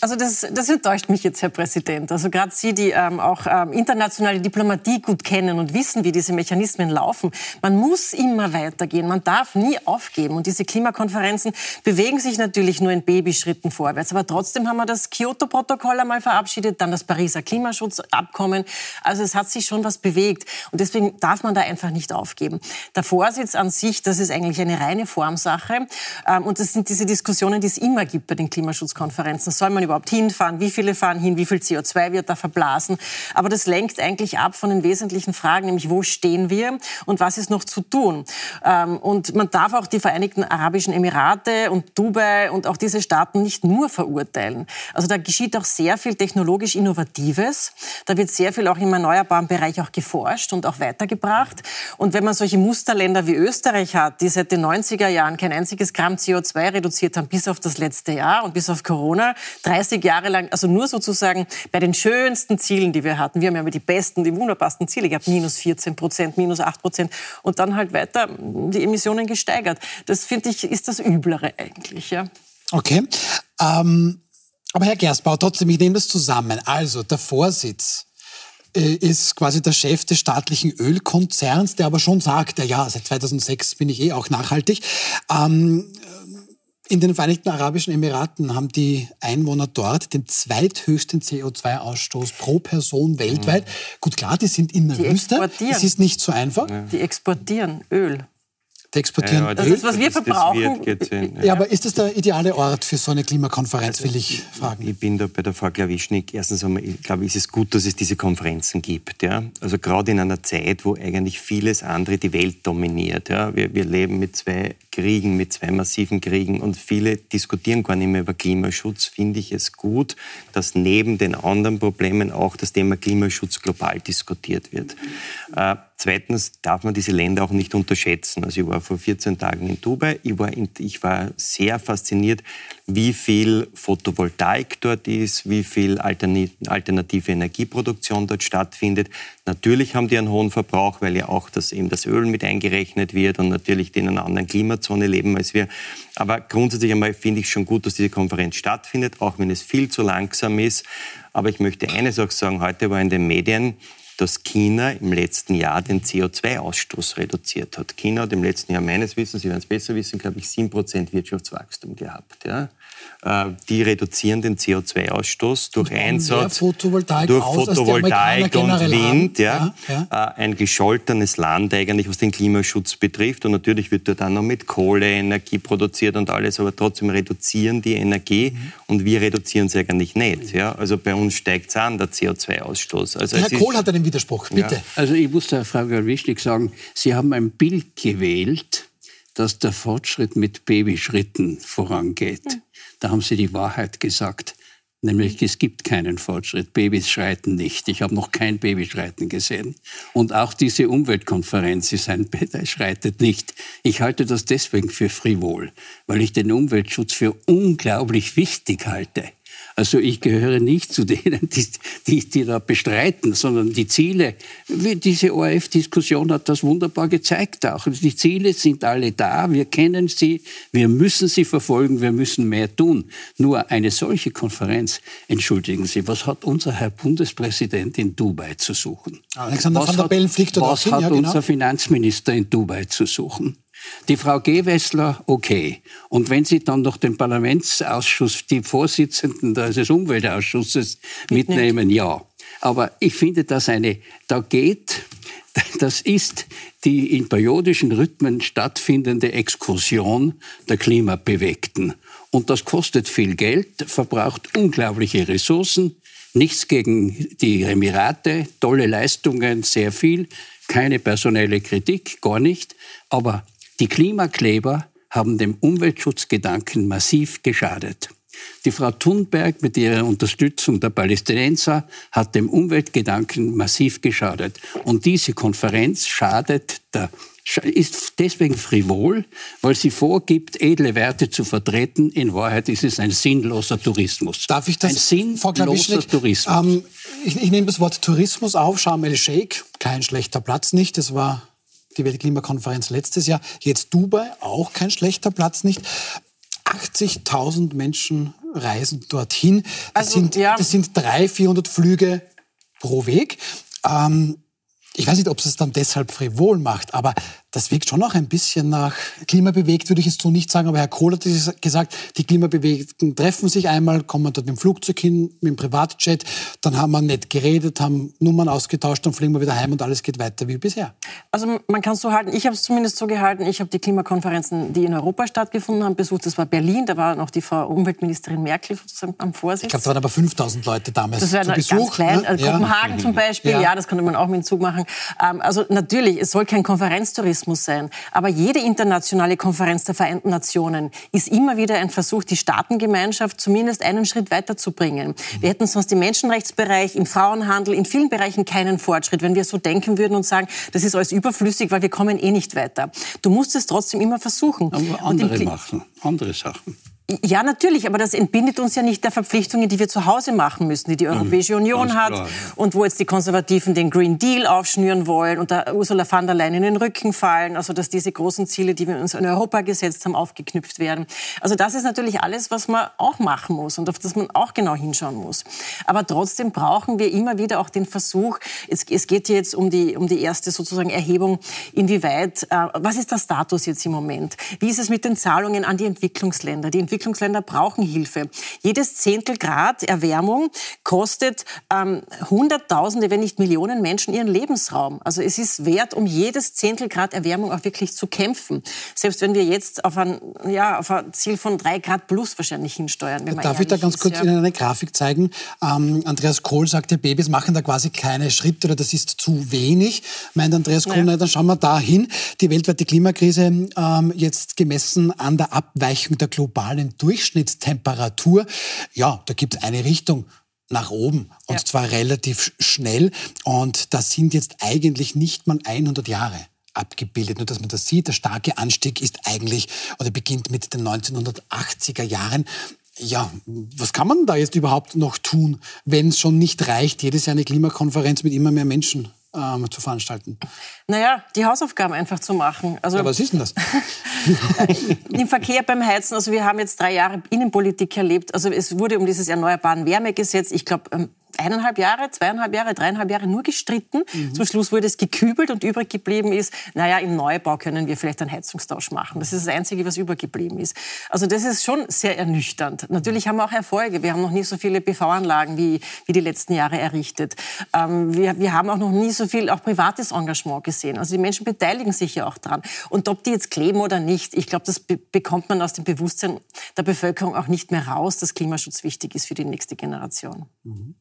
Also das, das enttäuscht mich jetzt, Herr Präsident. Also gerade Sie, die ähm, auch ähm, internationale Diplomatie gut kennen und wissen, wie diese Mechanismen laufen. Man muss immer weitergehen. Man darf nie aufgeben. Und diese Klimakonferenzen bewegen sich natürlich nur in Babyschritten vorwärts. Aber trotzdem haben wir das Kyoto-Protokoll einmal verabschiedet, dann das Pariser Klimaschutzabkommen. Also es hat sich schon was bewegt. Und deswegen darf man da einfach nicht aufgeben. Der Vorsitz an sich, das ist eigentlich eine reine Formsache. Ähm, und das sind diese Diskussionen, die es immer gibt bei den Klimaschutzkonferenzen. Soll man über überhaupt hinfahren, wie viele fahren hin, wie viel CO2 wird da verblasen. Aber das lenkt eigentlich ab von den wesentlichen Fragen, nämlich wo stehen wir und was ist noch zu tun. Ähm, und man darf auch die Vereinigten Arabischen Emirate und Dubai und auch diese Staaten nicht nur verurteilen. Also da geschieht auch sehr viel technologisch Innovatives. Da wird sehr viel auch im erneuerbaren Bereich auch geforscht und auch weitergebracht. Und wenn man solche Musterländer wie Österreich hat, die seit den 90er Jahren kein einziges Gramm CO2 reduziert haben, bis auf das letzte Jahr und bis auf Corona, 30 Jahre lang, also nur sozusagen bei den schönsten Zielen, die wir hatten. Wir haben ja die besten, die wunderbarsten Ziele gehabt, minus 14 Prozent, minus 8 Prozent und dann halt weiter die Emissionen gesteigert. Das finde ich ist das Üblere eigentlich. Ja. Okay. Ähm, aber Herr Gerstbauer, trotzdem, ich nehme das zusammen. Also der Vorsitz äh, ist quasi der Chef des staatlichen Ölkonzerns, der aber schon sagt, ja, seit 2006 bin ich eh auch nachhaltig. Ähm, in den Vereinigten Arabischen Emiraten haben die Einwohner dort den zweithöchsten CO2-Ausstoß pro Person weltweit. Mhm. Gut, klar, die sind in der die Wüste. Das ist nicht so einfach. Die exportieren Öl exportieren. Ja, das ist, was wir verbrauchen. ja. ja. aber ist das der ideale Ort für so eine Klimakonferenz, will ich fragen? Ich bin da bei der Frau Klawischnik. Erstens einmal, ich glaube, ist es gut, dass es diese Konferenzen gibt. Ja? Also gerade in einer Zeit, wo eigentlich vieles andere die Welt dominiert. Ja? Wir, wir leben mit zwei Kriegen, mit zwei massiven Kriegen und viele diskutieren gar nicht mehr über Klimaschutz, finde ich es gut, dass neben den anderen Problemen auch das Thema Klimaschutz global diskutiert wird. Äh, Zweitens darf man diese Länder auch nicht unterschätzen. Also ich war vor 14 Tagen in Dubai. Ich war, in, ich war sehr fasziniert, wie viel Photovoltaik dort ist, wie viel alternative Energieproduktion dort stattfindet. Natürlich haben die einen hohen Verbrauch, weil ja auch das, eben das Öl mit eingerechnet wird und natürlich die in einer anderen Klimazone leben als wir. Aber grundsätzlich einmal finde ich schon gut, dass diese Konferenz stattfindet, auch wenn es viel zu langsam ist. Aber ich möchte eines auch sagen, heute war in den Medien, dass China im letzten Jahr den CO2-Ausstoß reduziert hat. China hat im letzten Jahr meines Wissens, Sie werden es besser wissen, glaube ich, 7% Wirtschaftswachstum gehabt. Ja. Äh, die reduzieren den CO2-Ausstoß durch Einsatz Photovoltaik durch aus, Photovoltaik und Wind. Ja, ja, ja. Äh, ein gescholtenes Land eigentlich, was den Klimaschutz betrifft. Und natürlich wird dort dann noch mit Kohle Energie produziert und alles, aber trotzdem reduzieren die Energie mhm. und wir reduzieren es eigentlich nicht. Ja? Also bei uns steigt es an, der CO2-Ausstoß. Also Herr Kohl hat einen Widerspruch, bitte. Also ich muss der Frau Wichtig sagen, Sie haben ein Bild gewählt, dass der Fortschritt mit Babyschritten vorangeht. Da haben Sie die Wahrheit gesagt. Nämlich es gibt keinen Fortschritt. Babys schreiten nicht. Ich habe noch kein Baby schreiten gesehen. Und auch diese Umweltkonferenz ist ein Baby schreitet nicht. Ich halte das deswegen für frivol, weil ich den Umweltschutz für unglaublich wichtig halte. Also ich gehöre nicht zu denen, die, die, die da bestreiten, sondern die Ziele, diese ORF-Diskussion hat das wunderbar gezeigt auch. Die Ziele sind alle da, wir kennen sie, wir müssen sie verfolgen, wir müssen mehr tun. Nur eine solche Konferenz, entschuldigen Sie, was hat unser Herr Bundespräsident in Dubai zu suchen? Alexander was van der Bellen fliegt dort Was hat ja, genau. unser Finanzminister in Dubai zu suchen? Die Frau Gewessler, okay. Und wenn Sie dann noch den Parlamentsausschuss, die Vorsitzenden des Umweltausschusses mitnehmen, ja. Aber ich finde das eine, da geht, das ist die in periodischen Rhythmen stattfindende Exkursion der Klimabewegten. Und das kostet viel Geld, verbraucht unglaubliche Ressourcen. Nichts gegen die Emirate, tolle Leistungen, sehr viel, keine personelle Kritik, gar nicht. Aber die Klimakleber haben dem Umweltschutzgedanken massiv geschadet. Die Frau Thunberg mit ihrer Unterstützung der Palästinenser hat dem Umweltgedanken massiv geschadet. Und diese Konferenz schadet der ist deswegen frivol, weil sie vorgibt, edle Werte zu vertreten. In Wahrheit ist es ein sinnloser Tourismus. Darf ich das, ein sinnloser Tourismus. Ähm, ich, ich, nehme das Wort Tourismus auf. Sharm el-Sheikh, kein schlechter Platz nicht. Das war die Weltklimakonferenz letztes Jahr. Jetzt Dubai, auch kein schlechter Platz nicht. 80.000 Menschen reisen dorthin. Das, also, sind, ja. das sind 300, 400 Flüge pro Weg. Ähm, ich weiß nicht, ob es es dann deshalb frivol macht, aber das wirkt schon noch ein bisschen nach klimabewegt, würde ich es so nicht sagen. Aber Herr Kohl hat gesagt, die Klimabewegten treffen sich einmal, kommen dort mit dem Flugzeug hin, mit dem Privatjet, dann haben wir nett geredet, haben Nummern ausgetauscht, dann fliegen wir wieder heim und alles geht weiter wie bisher. Also man kann es so halten, ich habe es zumindest so gehalten, ich habe die Klimakonferenzen, die in Europa stattgefunden haben, besucht. Das war Berlin, da war noch die Frau Umweltministerin Merkel sozusagen am Vorsitz. Ich glaube, da waren aber 5000 Leute damals Das wäre ganz klein, ne? also ja. Kopenhagen zum Beispiel, ja. ja. das konnte man auch mit dem Zug machen. Ähm, also natürlich, es soll kein Konferenztourismus Tourismus sein. Aber jede internationale Konferenz der Vereinten Nationen ist immer wieder ein Versuch, die Staatengemeinschaft zumindest einen Schritt weiterzubringen. Wir hätten sonst im Menschenrechtsbereich, im Frauenhandel, in vielen Bereichen keinen Fortschritt, wenn wir so denken würden und sagen, das ist alles überflüssig, weil wir kommen eh nicht weiter. Du musst es trotzdem immer versuchen. Aber andere machen, andere Sachen. Ja, natürlich, aber das entbindet uns ja nicht der Verpflichtungen, die wir zu Hause machen müssen, die die Europäische mhm, Union hat klar, und wo jetzt die Konservativen den Green Deal aufschnüren wollen und da Ursula von der Leyen in den Rücken fallen, also dass diese großen Ziele, die wir uns in Europa gesetzt haben, aufgeknüpft werden. Also das ist natürlich alles, was man auch machen muss und auf das man auch genau hinschauen muss. Aber trotzdem brauchen wir immer wieder auch den Versuch, es, es geht jetzt um die, um die erste sozusagen Erhebung, inwieweit, äh, was ist der Status jetzt im Moment? Wie ist es mit den Zahlungen an die Entwicklungsländer? Die Entwicklungsländer brauchen Hilfe. Jedes Zehntel Grad Erwärmung kostet ähm, Hunderttausende, wenn nicht Millionen Menschen ihren Lebensraum. Also es ist wert, um jedes Zehntel Grad Erwärmung auch wirklich zu kämpfen. Selbst wenn wir jetzt auf ein, ja, auf ein Ziel von drei Grad plus wahrscheinlich hinsteuern. Darf ich da ganz ist, kurz ja. Ihnen eine Grafik zeigen? Ähm, Andreas Kohl sagte, Babys machen da quasi kleine Schritte oder das ist zu wenig. Meint Andreas Kohl, ja. dann schauen wir da hin. Die weltweite Klimakrise ähm, jetzt gemessen an der Abweichung der globalen globalen Durchschnittstemperatur, ja, da gibt es eine Richtung nach oben und ja. zwar relativ schnell und das sind jetzt eigentlich nicht mal 100 Jahre abgebildet. Nur dass man das sieht, der starke Anstieg ist eigentlich oder beginnt mit den 1980er Jahren. Ja, was kann man da jetzt überhaupt noch tun, wenn es schon nicht reicht, jedes Jahr eine Klimakonferenz mit immer mehr Menschen ähm, zu veranstalten? Naja, die Hausaufgaben einfach zu machen. Also, ja, was ist denn das? Im Verkehr beim Heizen, also wir haben jetzt drei Jahre Innenpolitik erlebt. Also es wurde um dieses Erneuerbaren Wärmegesetz, ich glaube, ähm, eineinhalb Jahre, zweieinhalb Jahre, dreieinhalb Jahre nur gestritten. Mhm. Zum Schluss wurde es gekübelt und übrig geblieben ist, naja, im Neubau können wir vielleicht einen Heizungstausch machen. Das ist das Einzige, was übergeblieben ist. Also das ist schon sehr ernüchternd. Natürlich haben wir auch Erfolge. Wir haben noch nie so viele PV-Anlagen wie, wie die letzten Jahre errichtet. Ähm, wir, wir haben auch noch nie so viel auch privates Engagement gesehen. Also die Menschen beteiligen sich ja auch dran. Und ob die jetzt kleben oder nicht, ich glaube, das be bekommt man aus dem Bewusstsein der Bevölkerung auch nicht mehr raus, dass Klimaschutz wichtig ist für die nächste Generation. Mhm.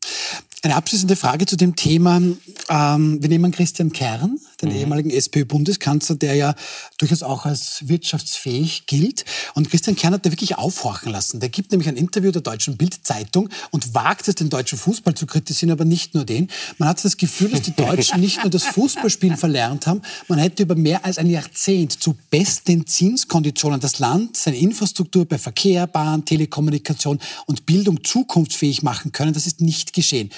Eine abschließende Frage zu dem Thema. Ähm, wir nehmen Christian Kern, den mhm. ehemaligen SPÖ-Bundeskanzler, der ja durchaus auch als wirtschaftsfähig gilt. Und Christian Kern hat da wirklich aufhorchen lassen. Der gibt nämlich ein Interview der Deutschen Bild-Zeitung und wagt es, den deutschen Fußball zu kritisieren, aber nicht nur den. Man hat das Gefühl, dass die Deutschen nicht nur das Fußballspielen verlernt haben, man hätte über mehr als ein Jahrzehnt zu besten Zinskonditionen das Land, seine Infrastruktur bei Verkehr, Bahn, Telekommunikation und Bildung zukunftsfähig machen können. Das ist nicht geschehen.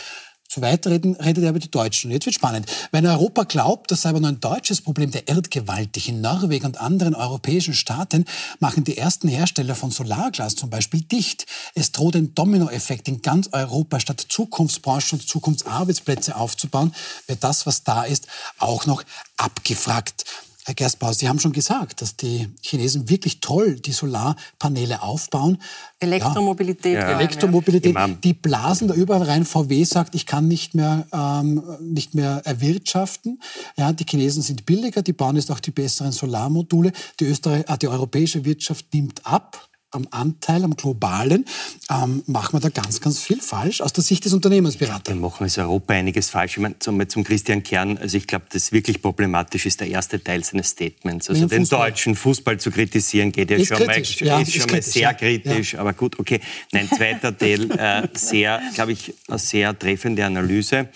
So weiter reden, redet er über die Deutschen. Jetzt wird spannend. Wenn Europa glaubt, das sei aber nur ein deutsches Problem, der irrt gewaltig. In Norwegen und anderen europäischen Staaten machen die ersten Hersteller von Solarglas zum Beispiel dicht. Es droht ein Dominoeffekt in ganz Europa. Statt Zukunftsbranchen und Zukunftsarbeitsplätze aufzubauen, wird das, was da ist, auch noch abgefragt. Herr Gerstbauer, Sie haben schon gesagt, dass die Chinesen wirklich toll die Solarpaneele aufbauen. Elektromobilität. Ja. Elektromobilität. Die blasen da überall rein. VW sagt, ich kann nicht mehr, ähm, nicht mehr erwirtschaften. Ja, die Chinesen sind billiger, die bauen jetzt auch die besseren Solarmodule. Die, Österreich, äh, die europäische Wirtschaft nimmt ab am Anteil, am globalen, ähm, machen wir da ganz, ganz viel falsch aus der Sicht des Unternehmensberaters. Wir machen als Europa einiges falsch. Ich meine, zum, zum Christian Kern, also ich glaube, das wirklich problematisch ist der erste Teil seines Statements. Also den Fußball. deutschen Fußball zu kritisieren geht ja ist schon, kritisch. mal, ja, ist schon kritisch, mal sehr ja. kritisch, ja. aber gut, okay. Nein, zweiter Teil, äh, sehr, glaube ich, eine sehr treffende Analyse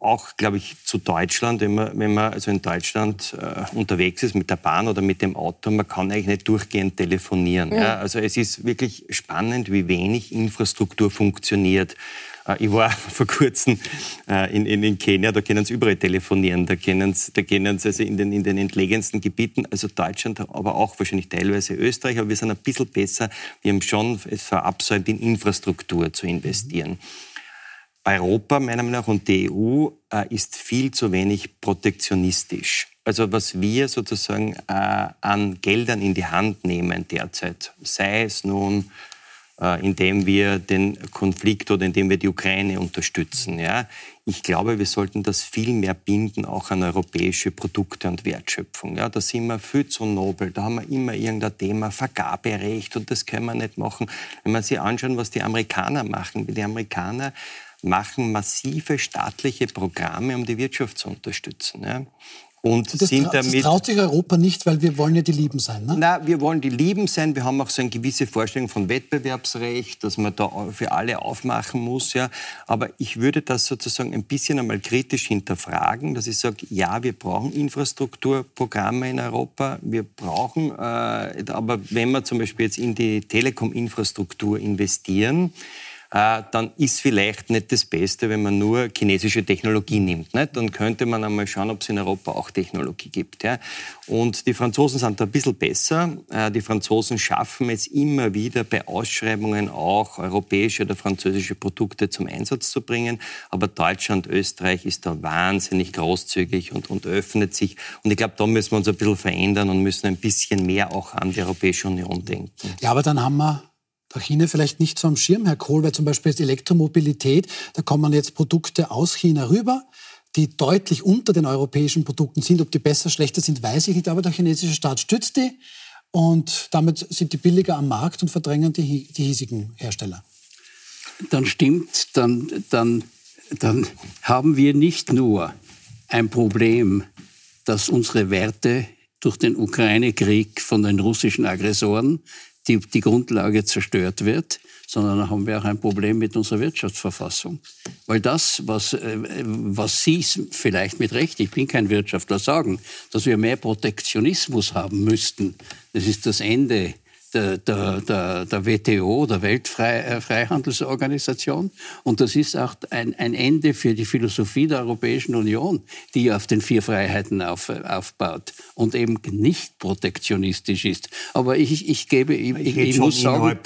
auch, glaube ich, zu Deutschland, wenn man, wenn man also in Deutschland äh, unterwegs ist mit der Bahn oder mit dem Auto, man kann eigentlich nicht durchgehend telefonieren. Ja. Ja? Also es ist wirklich spannend, wie wenig Infrastruktur funktioniert. Äh, ich war vor kurzem äh, in, in, in, Kenia, da können sie überall telefonieren, da können sie, da können sie also in den, in den entlegensten Gebieten, also Deutschland, aber auch wahrscheinlich teilweise Österreich, aber wir sind ein bisschen besser. Wir haben schon es verabsäumt, in Infrastruktur zu investieren. Mhm. Europa, meiner Meinung nach, und die EU äh, ist viel zu wenig protektionistisch. Also was wir sozusagen äh, an Geldern in die Hand nehmen derzeit, sei es nun, äh, indem wir den Konflikt oder indem wir die Ukraine unterstützen. Ja? Ich glaube, wir sollten das viel mehr binden, auch an europäische Produkte und Wertschöpfung. Ja? Da sind wir viel zu nobel, da haben wir immer irgendein Thema, Vergaberecht und das können wir nicht machen. Wenn man sich anschaut, was die Amerikaner machen, die Amerikaner machen massive staatliche Programme, um die Wirtschaft zu unterstützen. Ja. Und das, sind damit, das traut sich Europa nicht, weil wir wollen ja die Lieben sein. Ne? Na, wir wollen die Lieben sein. Wir haben auch so eine gewisse Vorstellung von Wettbewerbsrecht, dass man da für alle aufmachen muss. Ja. Aber ich würde das sozusagen ein bisschen einmal kritisch hinterfragen, dass ich sage, ja, wir brauchen Infrastrukturprogramme in Europa. Wir brauchen, äh, aber wenn wir zum Beispiel jetzt in die Telekom-Infrastruktur investieren, dann ist vielleicht nicht das Beste, wenn man nur chinesische Technologie nimmt. Nicht? Dann könnte man einmal schauen, ob es in Europa auch Technologie gibt. Ja? Und die Franzosen sind da ein bisschen besser. Äh, die Franzosen schaffen es immer wieder bei Ausschreibungen auch europäische oder französische Produkte zum Einsatz zu bringen. Aber Deutschland, Österreich ist da wahnsinnig großzügig und, und öffnet sich. Und ich glaube, da müssen wir uns ein bisschen verändern und müssen ein bisschen mehr auch an die Europäische Union denken. Ja, aber dann haben wir China vielleicht nicht so am Schirm, Herr Kohl, weil zum Beispiel jetzt Elektromobilität, da kommen jetzt Produkte aus China rüber, die deutlich unter den europäischen Produkten sind. Ob die besser, schlechter sind, weiß ich nicht, aber der chinesische Staat stützt die und damit sind die billiger am Markt und verdrängen die, die hiesigen Hersteller. Dann stimmt, dann, dann, dann haben wir nicht nur ein Problem, dass unsere Werte durch den Ukraine-Krieg von den russischen Aggressoren die, die Grundlage zerstört wird, sondern haben wir auch ein Problem mit unserer Wirtschaftsverfassung. Weil das, was, äh, was Sie vielleicht mit Recht, ich bin kein Wirtschaftler, sagen, dass wir mehr Protektionismus haben müssten, das ist das Ende der, der, der, WTO, der Weltfreihandelsorganisation. Und das ist auch ein, ein Ende für die Philosophie der Europäischen Union, die auf den vier Freiheiten auf, aufbaut und eben nicht protektionistisch ist. Aber ich, ich gebe, ich, ich, ich muss sagen,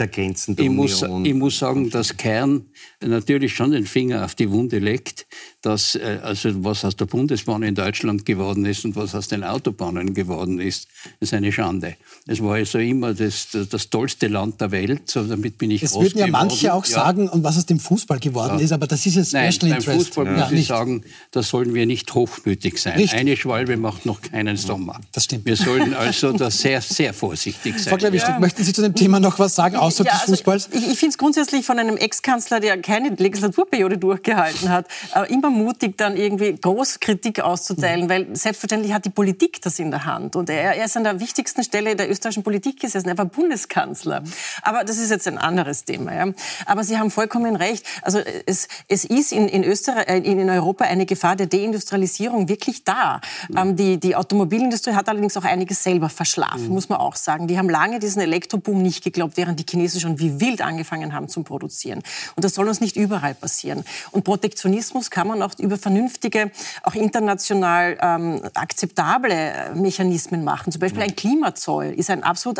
ich, muss, ich muss sagen, dass Kern natürlich schon den Finger auf die Wunde legt, dass äh, also was aus der Bundesbahn in Deutschland geworden ist und was aus den Autobahnen geworden ist, ist eine Schande. Es war ja so immer das das tollste Land der Welt. So, damit bin ich Es würden ja manche auch sagen, und was aus dem Fußball geworden Ja. ist, aber das ist ja Nein, Special beim Interest. Fußball ja, muss ich nicht. sagen, da sollen wir nicht hochmütig sein. Nicht. Eine Schwalbe macht noch keinen Sommer. Das stimmt. Wir sollen also da sehr, sehr vorsichtig Frau sein. Klewischnik, möchten Sie zu dem Thema noch was sagen, Ja, des also Fußballs? ich ich finde es grundsätzlich von einem Ex-Kanzler, der keine Legislaturperiode durchgehalten hat, äh, immer mutig, dann irgendwie groß Kritik auszuteilen, weil selbstverständlich hat die Politik das in der Hand. Und er, er ist an der wichtigsten Stelle der österreichischen Politik gesessen. Er war Bundeskanzler. Aber das ist jetzt ein anderes Thema. Ja. Aber Sie haben vollkommen recht. Also es, es ist in, in, Österreich, äh, in Europa eine Gefahr der Deindustrialisierung wirklich da. Ähm, die, die Automobilindustrie hat allerdings auch einiges selber verschlafen, muss man auch sagen. Die haben lange diesen Elektroboom nicht geglaubt, während die Chinesen schon wie wild angefangen haben zu produzieren. Und das soll uns nicht überall passieren. Und Protektionismus kann man auch über vernünftige, auch international ähm, akzeptable äh, Mechanismen machen. Zum Beispiel ein Klimazoll ist ein absolut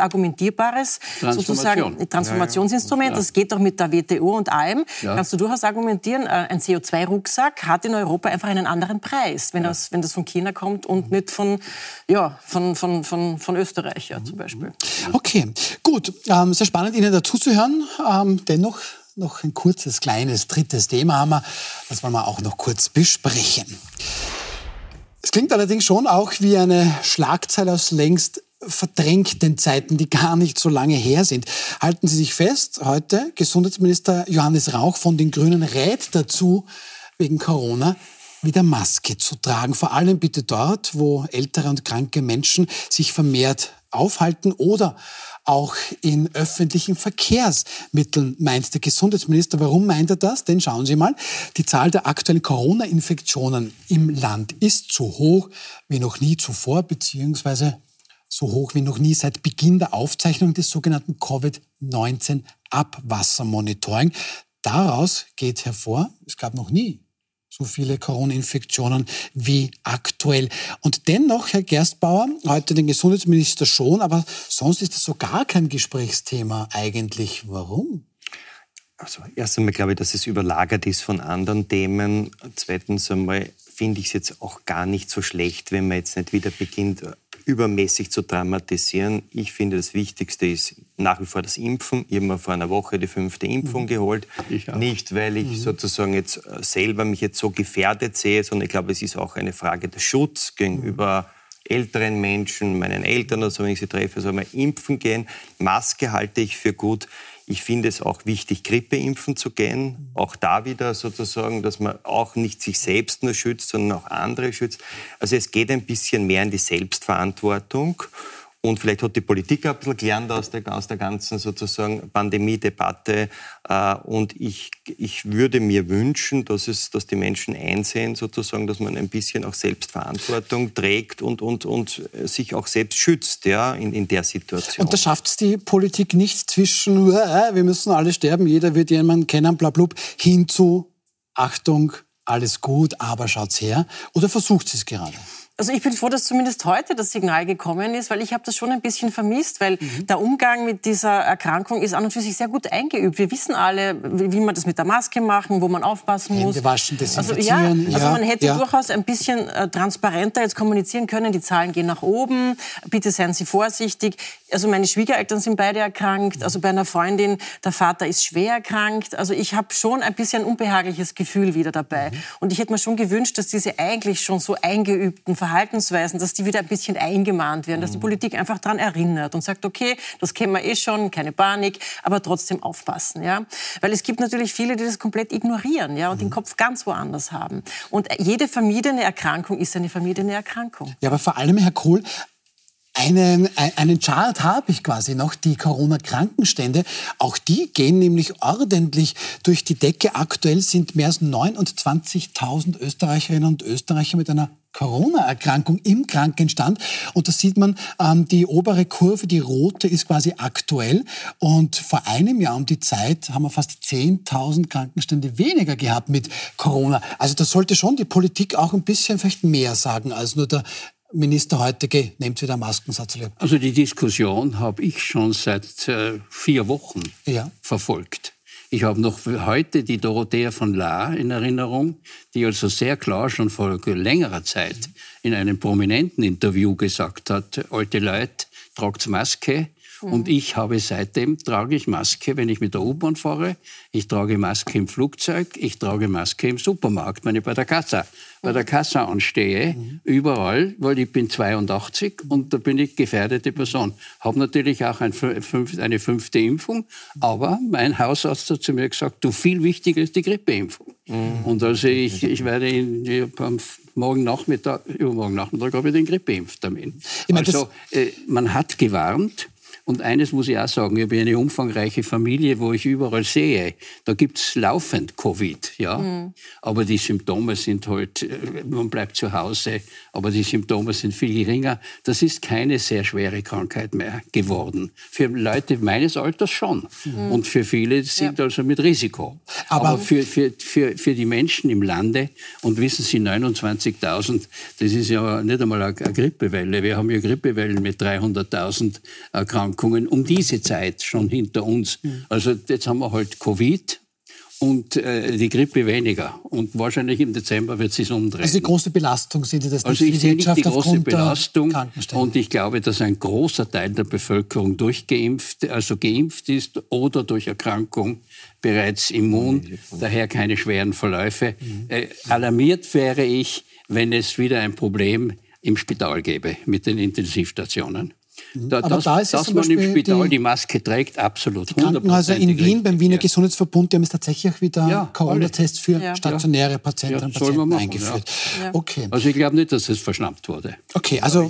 argumentierbares Transformation. sozusagen Transformationsinstrument. Das geht doch mit der WTO und allem. Ja. Kannst du durchaus argumentieren, äh, ein CO2-Rucksack hat in Europa einfach einen anderen Preis, wenn, das, wenn das von China kommt und nicht von, ja, von, von, von, von Österreich ja, zum Beispiel. Okay, gut. Ähm, sehr spannend, Ihnen dazuzuhören. Ähm, dennoch noch ein kurzes, kleines, drittes Thema haben wir. Das wollen wir auch noch kurz besprechen. Es klingt allerdings schon auch wie eine Schlagzeile aus längst verdrängten Zeiten, die gar nicht so lange her sind. Halten Sie sich fest, heute Gesundheitsminister Johannes Rauch von den Grünen rät dazu, wegen Corona wieder Maske zu tragen. Vor allem bitte dort, wo ältere und kranke Menschen sich vermehrt aufhalten oder auch in öffentlichen Verkehrsmitteln, meint der Gesundheitsminister. Warum meint er das? Denn schauen Sie mal, die Zahl der aktuellen Corona-Infektionen im Land ist so hoch wie noch nie zuvor, beziehungsweise so hoch wie noch nie seit Beginn der Aufzeichnung des sogenannten Covid-19-Abwassermonitoring. Daraus geht hervor, es gab noch nie so viele Corona-Infektionen wie aktuell. Und dennoch, Herr Gerstbauer, heute den Gesundheitsminister schon, aber sonst ist das so gar kein Gesprächsthema eigentlich. Warum? Also erst einmal glaube ich, dass es überlagert ist von anderen Themen. Zweitens einmal finde ich es jetzt auch gar nicht so schlecht, wenn man jetzt nicht wieder beginnt, übermäßig zu dramatisieren. Ich finde, das Wichtigste ist nach wie vor das Impfen. Ich habe mir vor einer Woche die fünfte Impfung geholt. Ich auch. Nicht, weil ich sozusagen jetzt äh, selber mich jetzt so gefährdet sehe, sondern ich glaube, es ist auch eine Frage des Schutz gegenüber älteren Menschen, meinen Eltern oder so, wenn ich sie treffe, soll man impfen gehen. Maske halte ich für gut. Ich finde es auch wichtig, Grippe impfen zu gehen. Auch da wieder sozusagen, dass man auch nicht sich selbst nur schützt, sondern auch andere schützt. Also es geht ein bisschen mehr in die Selbstverantwortung. Und vielleicht hat die Politik ein bisschen gelernt aus der, aus der ganzen sozusagen Pandemie-Debatte. Äh, Und ich, ich würde mir wünschen, dass, es, dass die Menschen einsehen, sozusagen, dass man ein bisschen auch Selbstverantwortung trägt und, und, und sich auch selbst schützt ja, in, in der Situation. Und da schafft es die Politik nicht zwischen, wir müssen alle sterben, jeder wird jemanden kennen, bla, bla, hin zu, Achtung, alles gut, aber schaut's her. Oder versucht sie es gerade? Also ich bin froh, dass zumindest heute das Signal gekommen ist, weil ich habe das schon ein bisschen vermisst, weil Mhm. der Umgang mit dieser Erkrankung ist an und für sich sehr gut eingeübt. Wir wissen alle, wie man das mit der Maske machen, wo man aufpassen muss. Hände waschen, also, ja, also ja, man hätte ja. durchaus ein bisschen äh, transparenter jetzt kommunizieren können. Die Zahlen gehen nach oben. Bitte seien Sie vorsichtig. Also meine Schwiegereltern sind beide erkrankt. Also bei einer Freundin, der Vater ist schwer erkrankt. Also ich habe schon ein bisschen ein unbehagliches Gefühl wieder dabei. Und ich hätte mir schon gewünscht, dass diese eigentlich schon so eingeübten Verhaltensweisen, dass die wieder ein bisschen eingemahnt werden, dass die Politik einfach daran erinnert und sagt, okay, das kennen wir eh schon, keine Panik, aber trotzdem aufpassen, ja, weil es gibt natürlich viele, die das komplett ignorieren, ja, und den Kopf ganz woanders haben. Und jede vermiedene Erkrankung ist eine vermiedene Erkrankung. Ja, aber vor allem, Herr Kohl, einen, ein- einen Chart habe ich quasi noch, die Corona-Krankenstände. Auch die gehen nämlich ordentlich durch die Decke. Aktuell sind mehr als 29.000 Österreicherinnen und Österreicher mit einer Corona-Erkrankung im Krankenstand. Und da sieht man, ähm, die obere Kurve, die rote, ist quasi aktuell. Und vor einem Jahr um die Zeit haben wir fast 10.000 Krankenstände weniger gehabt mit Corona. Also da sollte schon die Politik auch ein bisschen vielleicht mehr sagen als nur der Minister heutige, nehmt wieder Maskensatz. Also die Diskussion habe ich schon seit äh, vier Wochen Ja. verfolgt. Ich habe noch heute die Dorothea von Lahr in Erinnerung, die also sehr klar schon vor längerer Zeit in einem prominenten Interview gesagt hat, alte Leute, tragt Maske Mhm. Und ich habe seitdem, trage ich Maske, wenn ich mit der U-Bahn fahre, ich trage Maske im Flugzeug, ich trage Maske im Supermarkt, wenn ich bei der Kassa, bei der Kassa anstehe, mhm. überall, weil ich bin 82 und da bin ich gefährdete Person. Habe natürlich auch ein, eine fünfte Impfung, aber mein Hausarzt hat zu mir gesagt, du, viel wichtiger ist die Grippeimpfung. Mhm. Und also ich, ich werde in, am morgen Nachmittag, übermorgen Nachmittag habe ich den Grippeimpftermin. Ich mein, also äh, man hat gewarnt, und eines muss ich auch sagen, ich habe eine umfangreiche Familie, wo ich überall sehe, da gibt es laufend Covid, ja. Mhm. Aber die Symptome sind halt, äh, man bleibt zu Hause, aber die Symptome sind viel geringer. Das ist keine sehr schwere Krankheit mehr geworden. Für Leute meines Alters schon. Mhm. Und für viele sind ja. also mit Risiko. Aber, aber für, für, für, für die Menschen im Lande, und wissen Sie, 29.000, das ist ja nicht einmal eine Grippewelle. Wir haben ja Grippewellen mit 300.000 Erkrankungen Erkrankungen um diese Zeit schon hinter uns. Also jetzt haben wir halt Covid und äh, die Grippe weniger. Und wahrscheinlich im Dezember wird es umdrehen. Also die große Belastung sind Sie das Also ich sehe nicht die große Belastung. Und ich glaube, dass ein großer Teil der Bevölkerung durchgeimpft, also geimpft ist oder durch Erkrankung bereits immun, daher keine schweren Verläufe. Mhm. Äh, alarmiert wäre ich, wenn es wieder ein Problem im Spital gäbe mit den Intensivstationen. Da, Aber das, da ist dass man im Spital die, die, Maske trägt, absolut. Die Krankenhäuser in Wien beim Wiener ja. Gesundheitsverbund, die haben jetzt tatsächlich wieder ja, Corona-Tests für ja. stationäre Patientinnen und Patienten machen, eingeführt. Okay. Also ich glaube nicht, dass es verschnappt wurde. Okay, also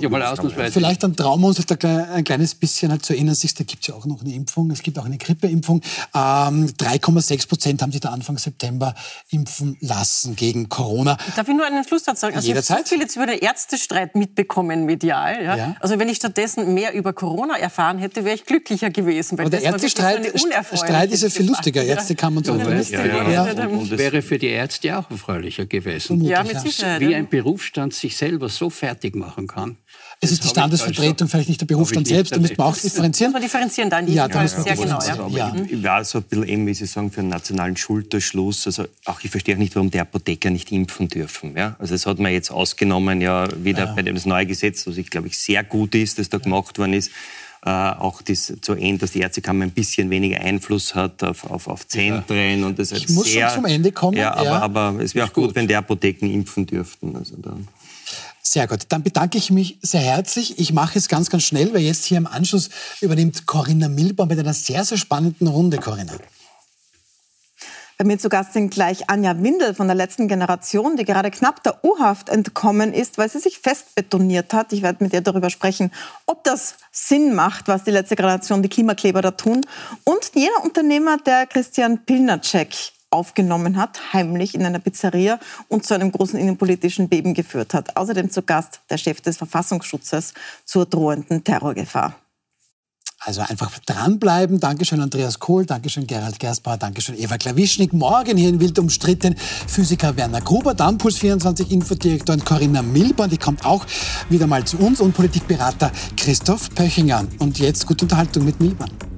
vielleicht dann trauen wir uns halt ein kleines bisschen halt zu erinnern, sich, da gibt es ja auch noch eine Impfung, es gibt auch eine Grippeimpfung. Ähm, 3,6 Prozent haben sich da Anfang September impfen lassen gegen Corona. Darf ich nur einen Schlusssatz sagen? Also Jederzeit? Ich habe so viel jetzt über den Ärztestreit mitbekommen medial. Ja? Also wenn ich stattdessen mehr über Corona erfahren hätte, wäre ich glücklicher gewesen. Weil Aber der Ärztestreit Streit ist ja viel lustiger. Ärzte kann man so. Ja, ja, ja, und, wäre für die Ärzte auch erfreulicher gewesen. Ja, mit Sicherheit. Wie ein Berufsstand sich selber so fertig machen kann. Es ist die Standesvertretung, vielleicht nicht der Berufsstand selbst, da müsste man auch differenzieren. Muss man differenzieren da in diesem ja, Fall sehr genau. Ja. Ja. Ich war so ein bisschen eben, wie Sie sagen, für einen nationalen Schulterschluss. Also auch ich verstehe auch nicht, warum die Apotheker nicht impfen dürfen. Ja? Also das hat man jetzt ausgenommen, ja, wieder ja. bei dem das neue Gesetz, was ich glaube ich sehr gut ist, das da gemacht worden ist. Äh, auch das zu Ende, dass die Ärztekammer ein bisschen weniger Einfluss hat auf, auf, auf Zentren. Ja. Und das ich muss sehr, schon zum Ende kommen. Ja, aber, ja. aber es wäre auch gut, gut, wenn die Apotheken impfen dürften. Also da. Sehr gut. Dann bedanke ich mich sehr herzlich. Ich mache es ganz, ganz schnell, weil jetzt hier im Anschluss übernimmt Corinna Milborn mit einer sehr, sehr spannenden Runde, Corinna. Bei mir zu Gast sind gleich Anja Windel von der letzten Generation, die gerade knapp der U-Haft entkommen ist, weil sie sich fest betoniert hat. Ich werde mit ihr darüber sprechen, ob das Sinn macht, was die letzte Generation, die Klimakleber da tun. Und jener Unternehmer, der Christian Pilnacek aufgenommen hat, heimlich in einer Pizzeria und zu einem großen innenpolitischen Beben geführt hat. Außerdem zu Gast der Chef des Verfassungsschutzes zur drohenden Terrorgefahr. Also einfach dranbleiben. Dankeschön Andreas Kohl, Dankeschön Gerald Gersbauer, Dankeschön Eva Klawischnik. Morgen hier in Wild umstritten Physiker Werner Gruber, dann Puls 24 Infodirektorin Corinna Milborn, die kommt auch wieder mal zu uns und Politikberater Christoph Pöchinger. Und jetzt gute Unterhaltung mit Milborn.